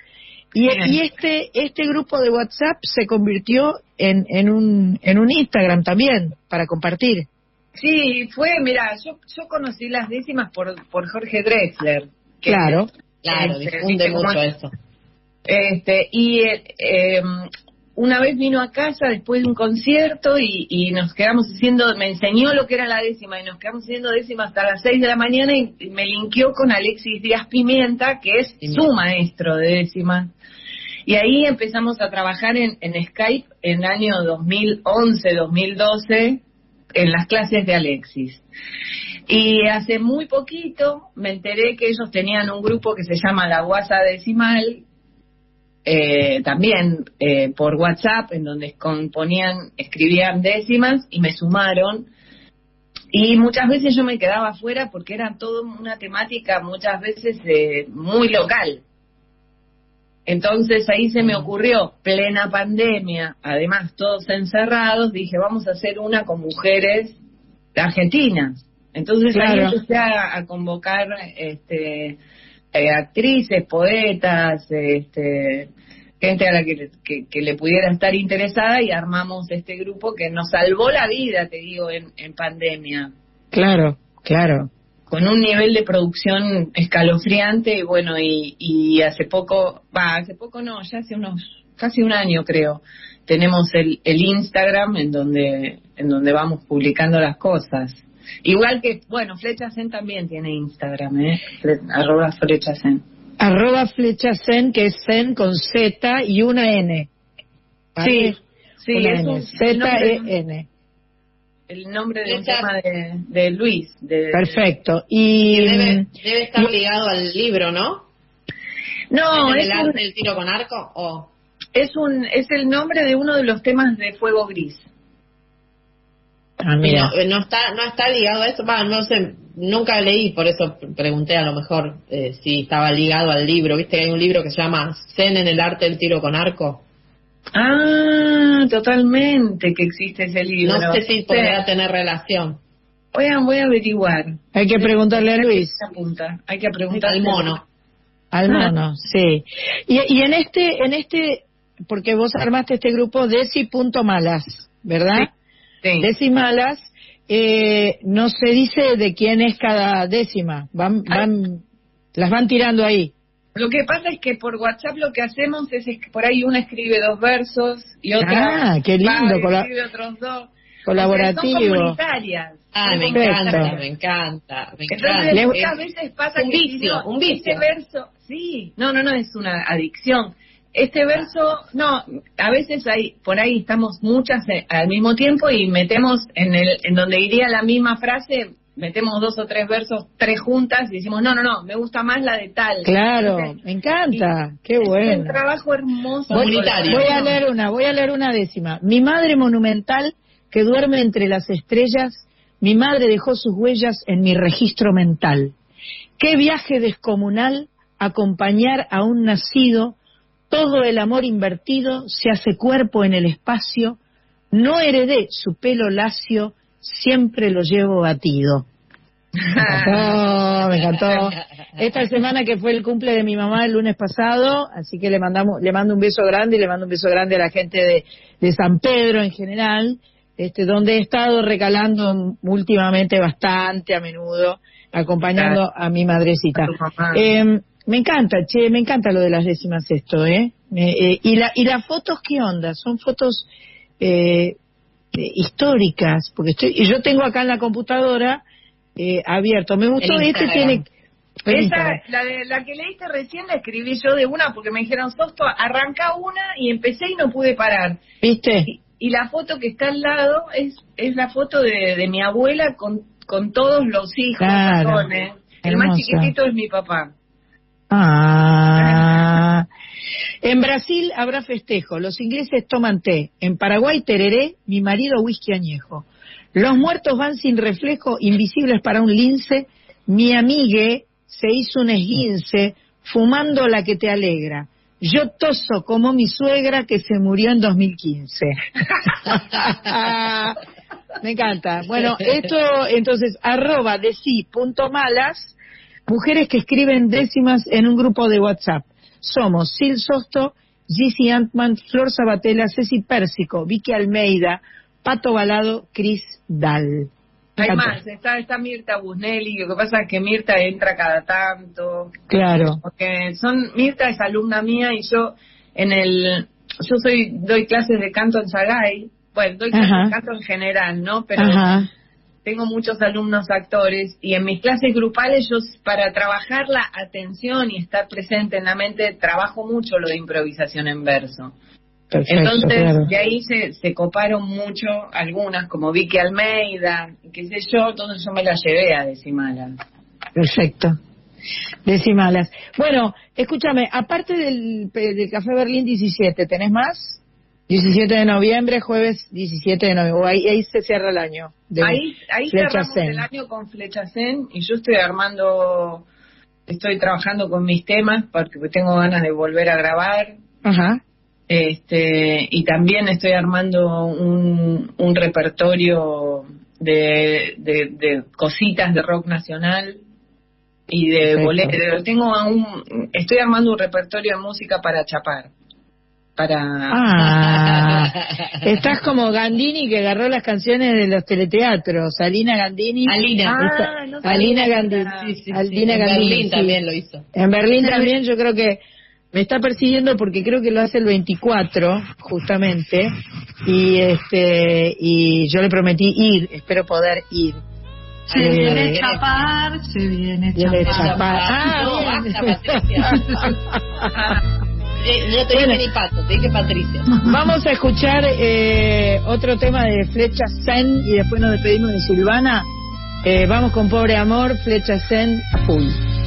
Y, este este grupo de WhatsApp se convirtió en, en, un, en un Instagram también, para compartir. Sí, fue, mira, yo, yo conocí las décimas por, por Jorge Drexler. que- Claro. Claro, Este, difunde mucho es. eso. Este, y eh, una vez vino a casa después de un concierto y, y nos quedamos haciendo, me enseñó lo que era la décima y nos quedamos haciendo décima hasta las 6 de la mañana y y me linkeó con Alexis Díaz Pimienta, que es su maestro de décima. Y ahí empezamos a trabajar en, en Skype en año 2011, 2012, en las clases de Alexis. Y hace muy poquito me enteré que ellos tenían un grupo que se llama La Guasa Decimal, eh, también eh, por WhatsApp, en donde componían, escribían décimas y me sumaron. Y muchas veces yo me quedaba afuera porque era todo una temática muchas veces eh, muy local. Entonces ahí se me ocurrió, plena pandemia, además todos encerrados, dije, vamos a hacer una con mujeres argentinas. Entonces Claro. ahí empecé a, a convocar este, eh, actrices, poetas, este, gente a la que, que, que le pudiera estar interesada y armamos este grupo que nos salvó la vida, te digo, en, en pandemia Claro, claro. con un nivel de producción escalofriante y bueno y, y hace poco va hace poco no ya hace unos casi un año creo tenemos el, el Instagram en donde en donde vamos publicando las cosas igual que bueno Flechasen también tiene Instagram eh Fle- arroba Flechasen Arroba flecha zen, que es zen con Z y una N. ¿Vale? sí sí Una es N. un Z nombre- E N. el nombre de un Flecha- tema de, de Luis de, Perfecto. Y Que debe, mm, debe estar y- ligado al libro, ¿no? no ¿Es es el un, arte del tiro con arco? o es un es el nombre de uno de los temas de Fuego Gris ah, mira. no, no está no está ligado a eso va no sé nunca leí por eso pregunté a lo mejor eh, si estaba ligado al libro viste que hay un libro que se llama Zen en el arte del tiro con arco Ah, totalmente que existe ese libro. no sé si podría tener relación Voy a, voy a averiguar. Hay que preguntarle a Luis. Hay que preguntarle al mono Al mono, sí. Y, y en este, en este, porque vos armaste este grupo Deci punto malas, ¿verdad? Sí. Deci malas, eh, no se dice de quién es cada décima, van, van, las van tirando ahí. Lo que pasa es que por WhatsApp lo que hacemos es, es que por ahí una escribe dos versos y otra Ah, qué lindo, va escribe otros dos. Colaborativo. O sea, son comunitarias. ah me encanta me encanta me Entonces, muchas Es- veces pasa un que vicio, un vicio. Este verso, sí, no, no, no es una adicción. Este verso, no, a veces hay, por ahí estamos muchas eh, al mismo tiempo y metemos en el, en donde iría la misma frase, metemos dos o tres versos, tres juntas y decimos, no, no, no, me gusta más la de tal. Claro, Entonces, me encanta, qué Es un bueno. trabajo hermoso. Voy a leer una, voy a leer una décima. Mi madre monumental que duerme entre las estrellas, mi madre dejó sus huellas en mi registro mental. Qué viaje descomunal acompañar a un nacido, todo el amor invertido se hace cuerpo en el espacio, no heredé su pelo lacio, siempre lo llevo batido. Me encantó, me encantó. Esta semana que fue el cumple de mi mamá el lunes pasado, así que le mandamos, le mando un beso grande y le mando un beso grande a la gente de, de San Pedro en general, este, donde he estado recalando últimamente bastante a menudo, acompañando a mi madrecita. A. Eh, me encanta, che, me encanta lo de las décimas esto, ¿eh? Me- eh, y, la, y las fotos, ¿qué onda? Son fotos eh, eh, históricas, porque estoy, y yo tengo acá en la computadora eh, abierto. Me gustó, este tiene... Esa, la, de, la que leíste recién la escribí yo de una porque me dijeron, Sosto, arranca una y empecé y no pude parar. ¿Viste? Y, y la foto que está al lado es, es la foto de, de mi abuela con, con todos los hijos Claro. varones. El más chiquitito es mi papá. Ah. En Brasil habrá festejo. Los ingleses toman té. En Paraguay tereré, mi marido whisky añejo. Los muertos van sin reflejo, invisibles para un lince. Mi amigue se hizo un esguince, fumando la que te alegra. Yo toso como mi suegra que se murió en 2015. Me encanta. Bueno, esto entonces, arroba de sí punto malas, mujeres que escriben décimas en un grupo de WhatsApp. Somos Sil Sosto, Gizzy Antman, Flor Sabatella, Ceci Pérsico, Vicky Almeida, Pato Balado, Cris Dal. Hay más, está, está Mirta Busnelli, lo que pasa es que Mirta entra cada tanto. Claro. Porque son, Mirta es alumna mía y yo en el, yo soy, doy clases de canto en Sagay, bueno, doy clases Ajá. de canto en general, ¿no? Pero Ajá. Tengo muchos alumnos actores y en mis clases grupales yo para trabajar la atención y estar presente en la mente trabajo mucho lo de improvisación en verso. Perfecto, Entonces, claro. de ahí se, se coparon mucho algunas, como Vicky Almeida, qué sé yo, entonces yo me la llevé a Decimala. Perfecto. Decimalas. Bueno, escúchame, aparte del, del Café Berlín 17, ¿tenés más? 17 de noviembre, jueves 17 de noviembre. Ahí, ahí se cierra el año. de Ahí, ahí cerramos Zen. el año con Flecha Zen y yo estoy armando, estoy trabajando con mis temas porque tengo ganas de volver a grabar. Ajá. Este, y también estoy armando un, un repertorio de, de, de cositas de rock nacional y de Perfecto. bolero. Tengo un, estoy armando un repertorio de música para chapar. Para Ah, estás como Gandini que agarró las canciones de los teleteatros. Alina Gandini. Alina. Está- Ah, no sabía Alina Gandini. Sí, sí. Alina En Gandini, Berlín sí. también lo hizo. En Berlín también yo creo que me está persiguiendo porque creo que lo hace el 24 justamente y este y yo le prometí ir, espero poder ir. Se Eh, viene chapar, se viene viene chapar. chapar. Ah, No, bien. basta, Patricia. Eh, no te dije ni Pato, te dije Patricia. Vamos a escuchar eh, otro tema de Flecha Zen y después nos despedimos de Silvana. Eh, vamos con Pobre Amor, Flecha Zen a full.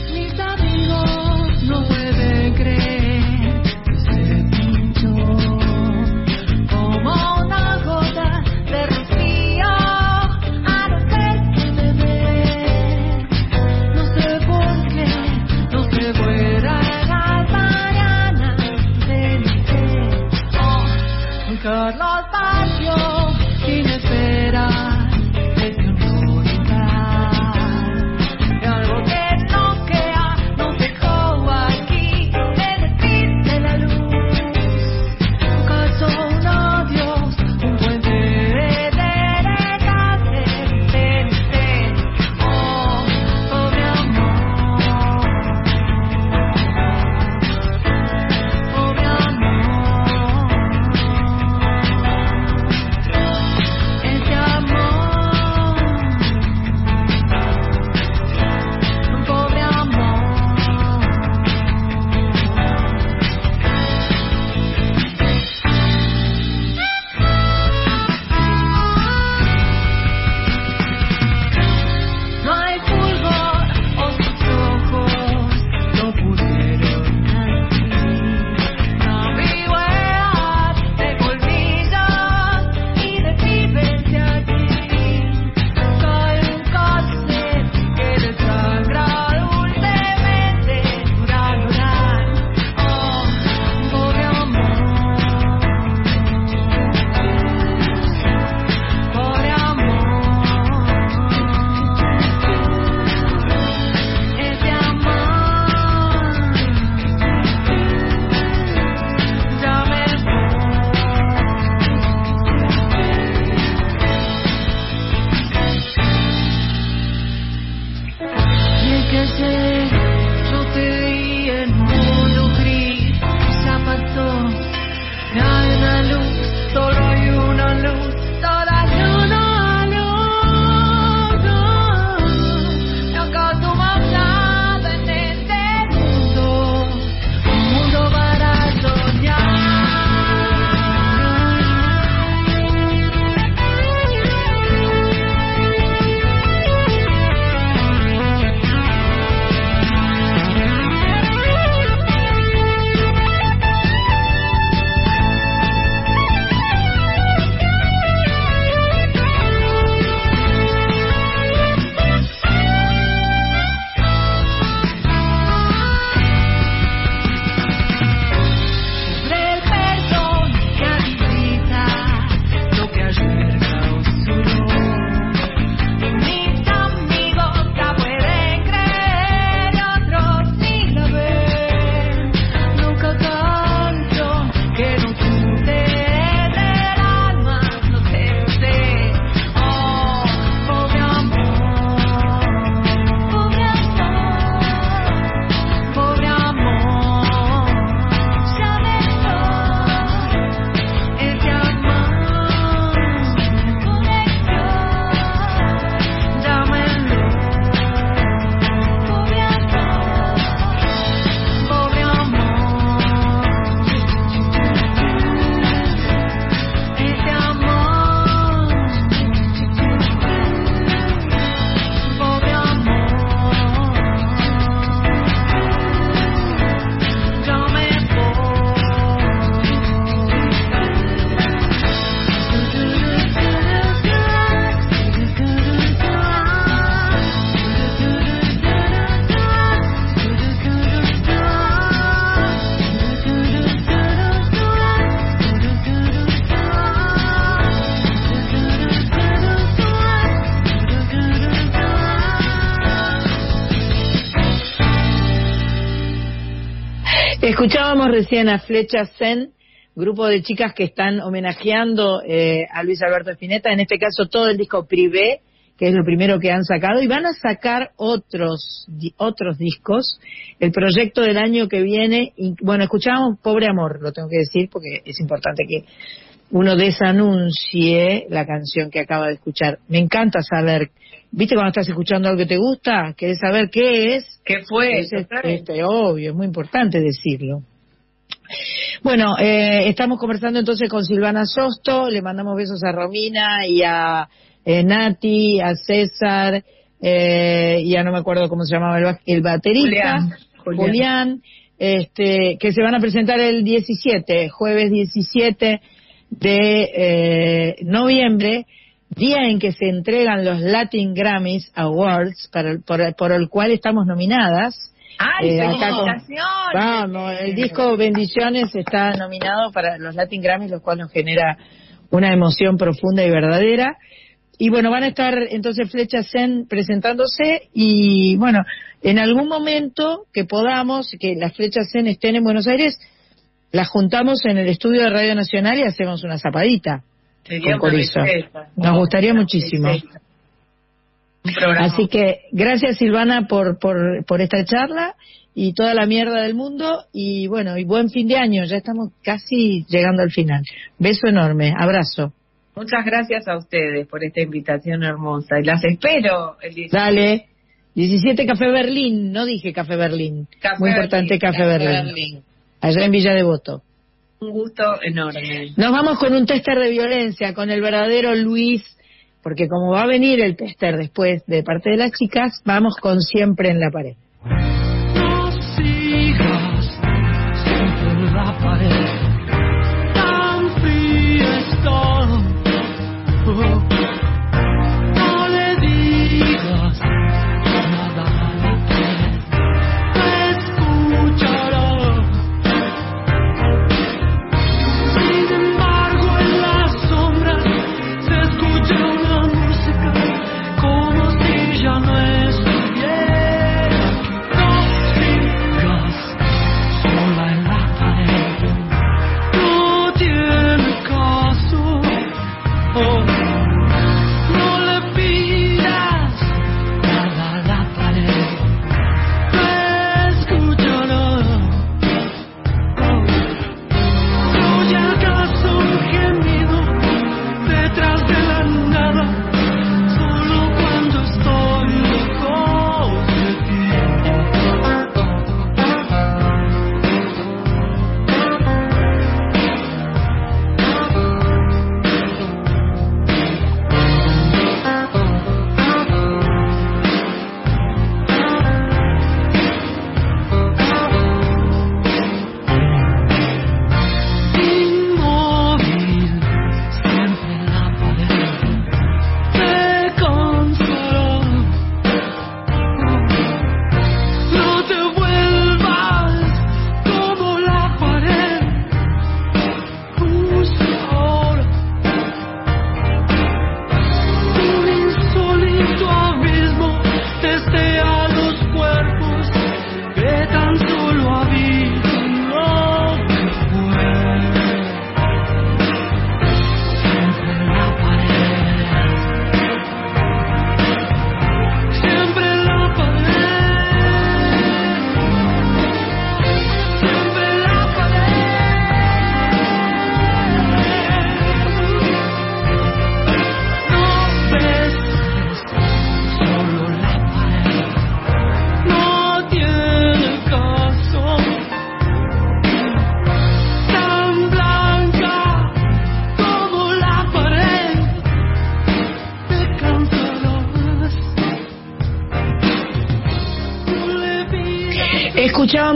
Recién a Flecha Zen, grupo de chicas que están homenajeando eh, a Luis Alberto Spinetta, en este caso todo el disco Privé, que es lo primero que han sacado, y van a sacar otros, di- otros discos. El proyecto del año que viene, y- bueno, escuchábamos Pobre Amor, lo tengo que decir porque es importante que uno desanuncie la canción que acaba de escuchar. Me encanta saber, ¿viste cuando estás escuchando algo que te gusta? ¿Querés saber qué es? ¿Qué fue? Es este, obvio, es muy importante decirlo. Bueno, eh, estamos conversando entonces con Silvana Sosto, le mandamos besos a Romina y a eh, Nati, a César, eh, ya no me acuerdo cómo se llamaba el, el baterista, Julián. Julián, Julián. este, que se van a presentar el 17, jueves 17 de eh, noviembre, día en que se entregan los Latin Grammys Awards, para por el cual estamos nominadas. ¡Ay, Eh, con- felicitaciones! Vamos, el disco Bendiciones está nominado para los Latin Grammys, lo cual nos genera una emoción profunda y verdadera. Y bueno, van a estar entonces Flecha Zen presentándose y bueno, en algún momento que podamos, que las Flechas Zen estén en Buenos Aires, las juntamos en el estudio de Radio Nacional y hacemos una zapadita Sería con una. Nos gustaría muchísimo. Programa. Así que gracias Silvana por, por, por esta charla y toda la mierda del mundo y bueno, y buen fin de año, ya estamos casi llegando al final. Beso enorme, abrazo. Muchas gracias a ustedes por esta invitación hermosa y las espero el 17. Dale. 17 Café Berlín, no dije Café Berlín. Café Muy importante Berlín, Café, Café Berlín. Berlín. Allá en Villa Devoto. Un gusto enorme. Nos vamos con un tester de violencia, con el verdadero Luis, porque como va a venir el tester después de parte de las chicas, vamos con siempre en la pared.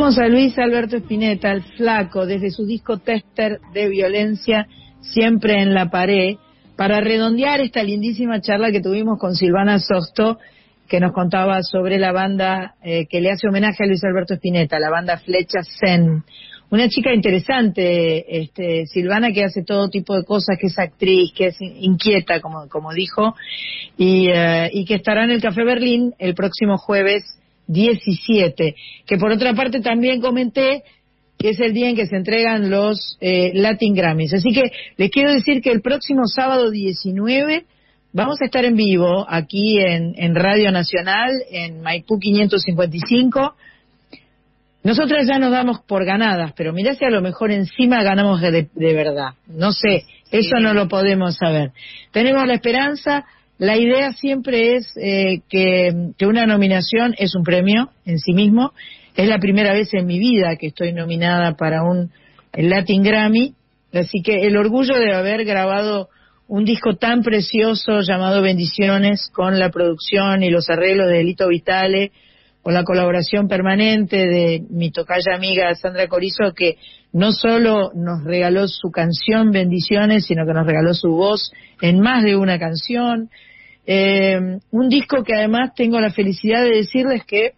Escuchábamos a Luis Alberto Spinetta, el flaco, desde su disco Tester de Violencia, siempre en la pared, para redondear esta lindísima charla que tuvimos con Silvana Sosto, que nos contaba sobre la banda eh, que le hace homenaje a Luis Alberto Spinetta, la banda Flecha Zen. Una chica interesante, este, Silvana, que hace todo tipo de cosas, que es actriz, que es inquieta, como, como dijo, y, eh, y que estará en el Café Berlín el próximo jueves 17. Que por otra parte también comenté que es el día en que se entregan los eh, Latin Grammys. Así que les quiero decir que el próximo sábado 19 vamos a estar en vivo aquí en, en Radio Nacional, en Maipú 555. Nosotras ya nos damos por ganadas, pero mirá si a lo mejor encima ganamos de, de verdad. No sé, eso no lo podemos saber. Tenemos la esperanza, la idea siempre es eh, que, que una nominación es un premio en sí mismo. Es la primera vez en mi vida que estoy nominada para un Latin Grammy, así que el orgullo de haber grabado un disco tan precioso llamado Bendiciones con la producción y los arreglos de Elito Vitale, con la colaboración permanente de mi tocaya amiga Sandra Corizo, que no solo nos regaló su canción Bendiciones, sino que nos regaló su voz en más de una canción. Eh, un disco que además tengo la felicidad de decirles que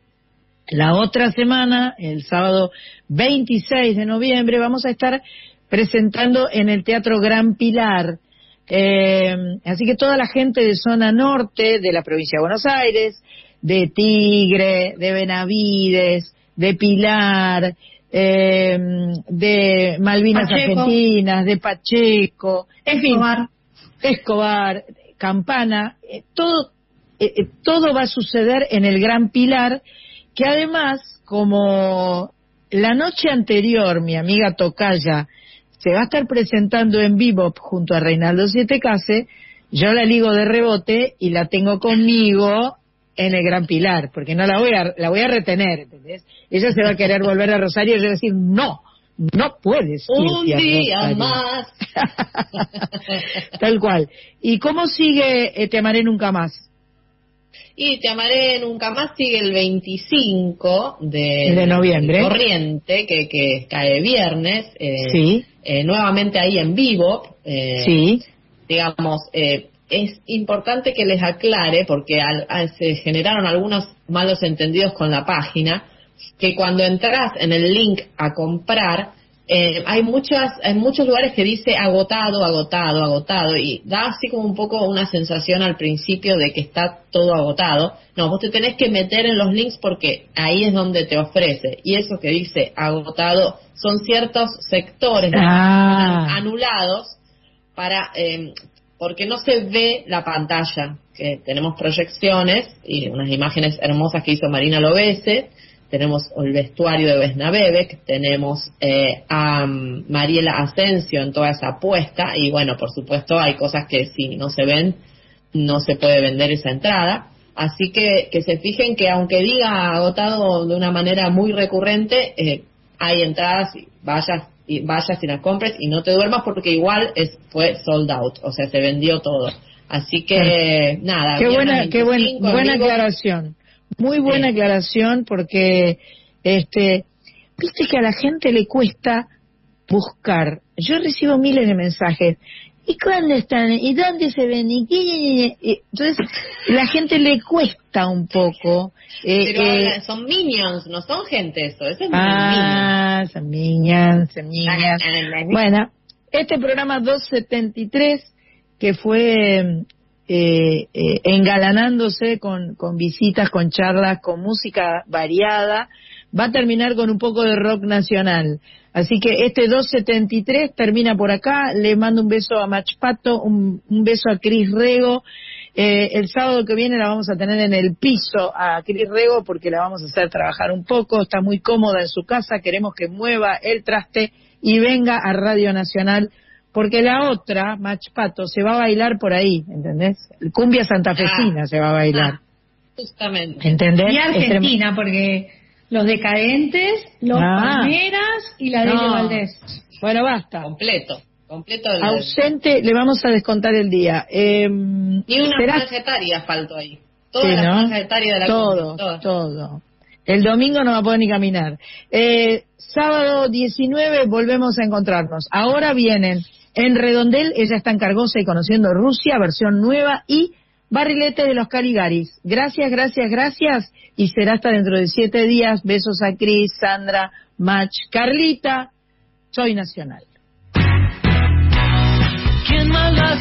la otra semana, el sábado 26 de noviembre, vamos a estar presentando en el Teatro Gran Pilar. Eh, así que toda la gente de zona norte, de la provincia de Buenos Aires, de Tigre, de Benavides, de Pilar, eh, de Malvinas Pacheco. Argentinas, de Pacheco, en fin, Escobar. Escobar, Campana, eh, todo, eh, eh, todo va a suceder en el Gran Pilar, que además, como la noche anterior mi amiga Tocaya se va a estar presentando en vivo junto a Reinaldo Siete Case, yo la ligo de rebote y la tengo conmigo en el Gran Pilar, porque no la voy a, la voy a retener, ¿entendés? Ella se va a querer volver a Rosario y yo voy a decir, no, no puedes Un día Rosario". más. Tal cual. ¿Y cómo sigue eh, Te amaré nunca más? Y Te amaré nunca más sigue el 25 de, De noviembre. Corriente, que, que cae viernes. eh, Sí. eh, nuevamente ahí en vivo. eh, Sí. Digamos, eh, es importante que les aclare, porque al- al- se generaron algunos malos entendidos con la página, que cuando entras en el link a comprar, eh, hay muchas hay muchos lugares que dice agotado, agotado, agotado y da así como un poco una sensación al principio de que está todo agotado. No, vos te tenés que meter en los links porque ahí es donde te ofrece y eso que dice agotado son ciertos sectores Ah. anulados para eh, porque no se ve la pantalla que tenemos proyecciones y unas imágenes hermosas que hizo Marina Lobese tenemos el vestuario de Vesna Bebek, tenemos eh, a mm, Mariela Asensio en toda esa apuesta. Y bueno, por supuesto hay cosas que si no se ven no se puede vender esa entrada. Así que que se fijen que aunque diga agotado de una manera muy recurrente, eh, hay entradas, y vayas y vayas y las compres y no te duermas porque igual es fue sold out, o sea, se vendió todo. Así que nada. Qué buena, qué buen- 25 en buena aclaración. Muy buena aclaración porque, este, viste que a la gente le cuesta buscar. Yo recibo miles de mensajes. ¿Y cuándo están? ¿Y dónde se ven? ¿Y qué? Y- Entonces, la gente le cuesta un poco. eh, Pero eh, son minions, no son gente eso, eso es Ah, son niñas, son niñas. Bueno, este programa 273, que fue eh, eh, engalanándose con, con visitas, con charlas, con música variada, va a terminar con un poco de rock nacional. Así que este 273 termina por acá. Le mando un beso a Machpato, un, un beso a Cris Rego. Eh, el sábado que viene la vamos a tener en el piso a Cris Rego porque la vamos a hacer trabajar un poco. Está muy cómoda en su casa. Queremos que mueva el traste y venga a Radio Nacional porque la otra, Machpato, se va a bailar por ahí, ¿entendés? Cumbia santafesina se va a bailar. Justamente. ¿Entendés? Y Argentina, porque los decadentes, los Ah. Palmeras y la de No. Valdés. Bueno, basta. Completo, completo. el- Ausente, le vamos a descontar el día. Eh, Ni una será- franja etaria faltó ahí. Toda Sí, la ¿no? franja etaria de la todo, cumbia, toda. todo. El domingo no va a poder ni caminar. Eh, sábado 19 volvemos a encontrarnos. Ahora vienen en Redondel, ella está en Cargosa y conociendo Rusia, versión nueva, y Barrilete de los Caligaris. Gracias, gracias, gracias. Y será hasta dentro de siete días. Besos a Cris, Sandra, Mach, Carlita. Soy Nacional. ¿Quién manda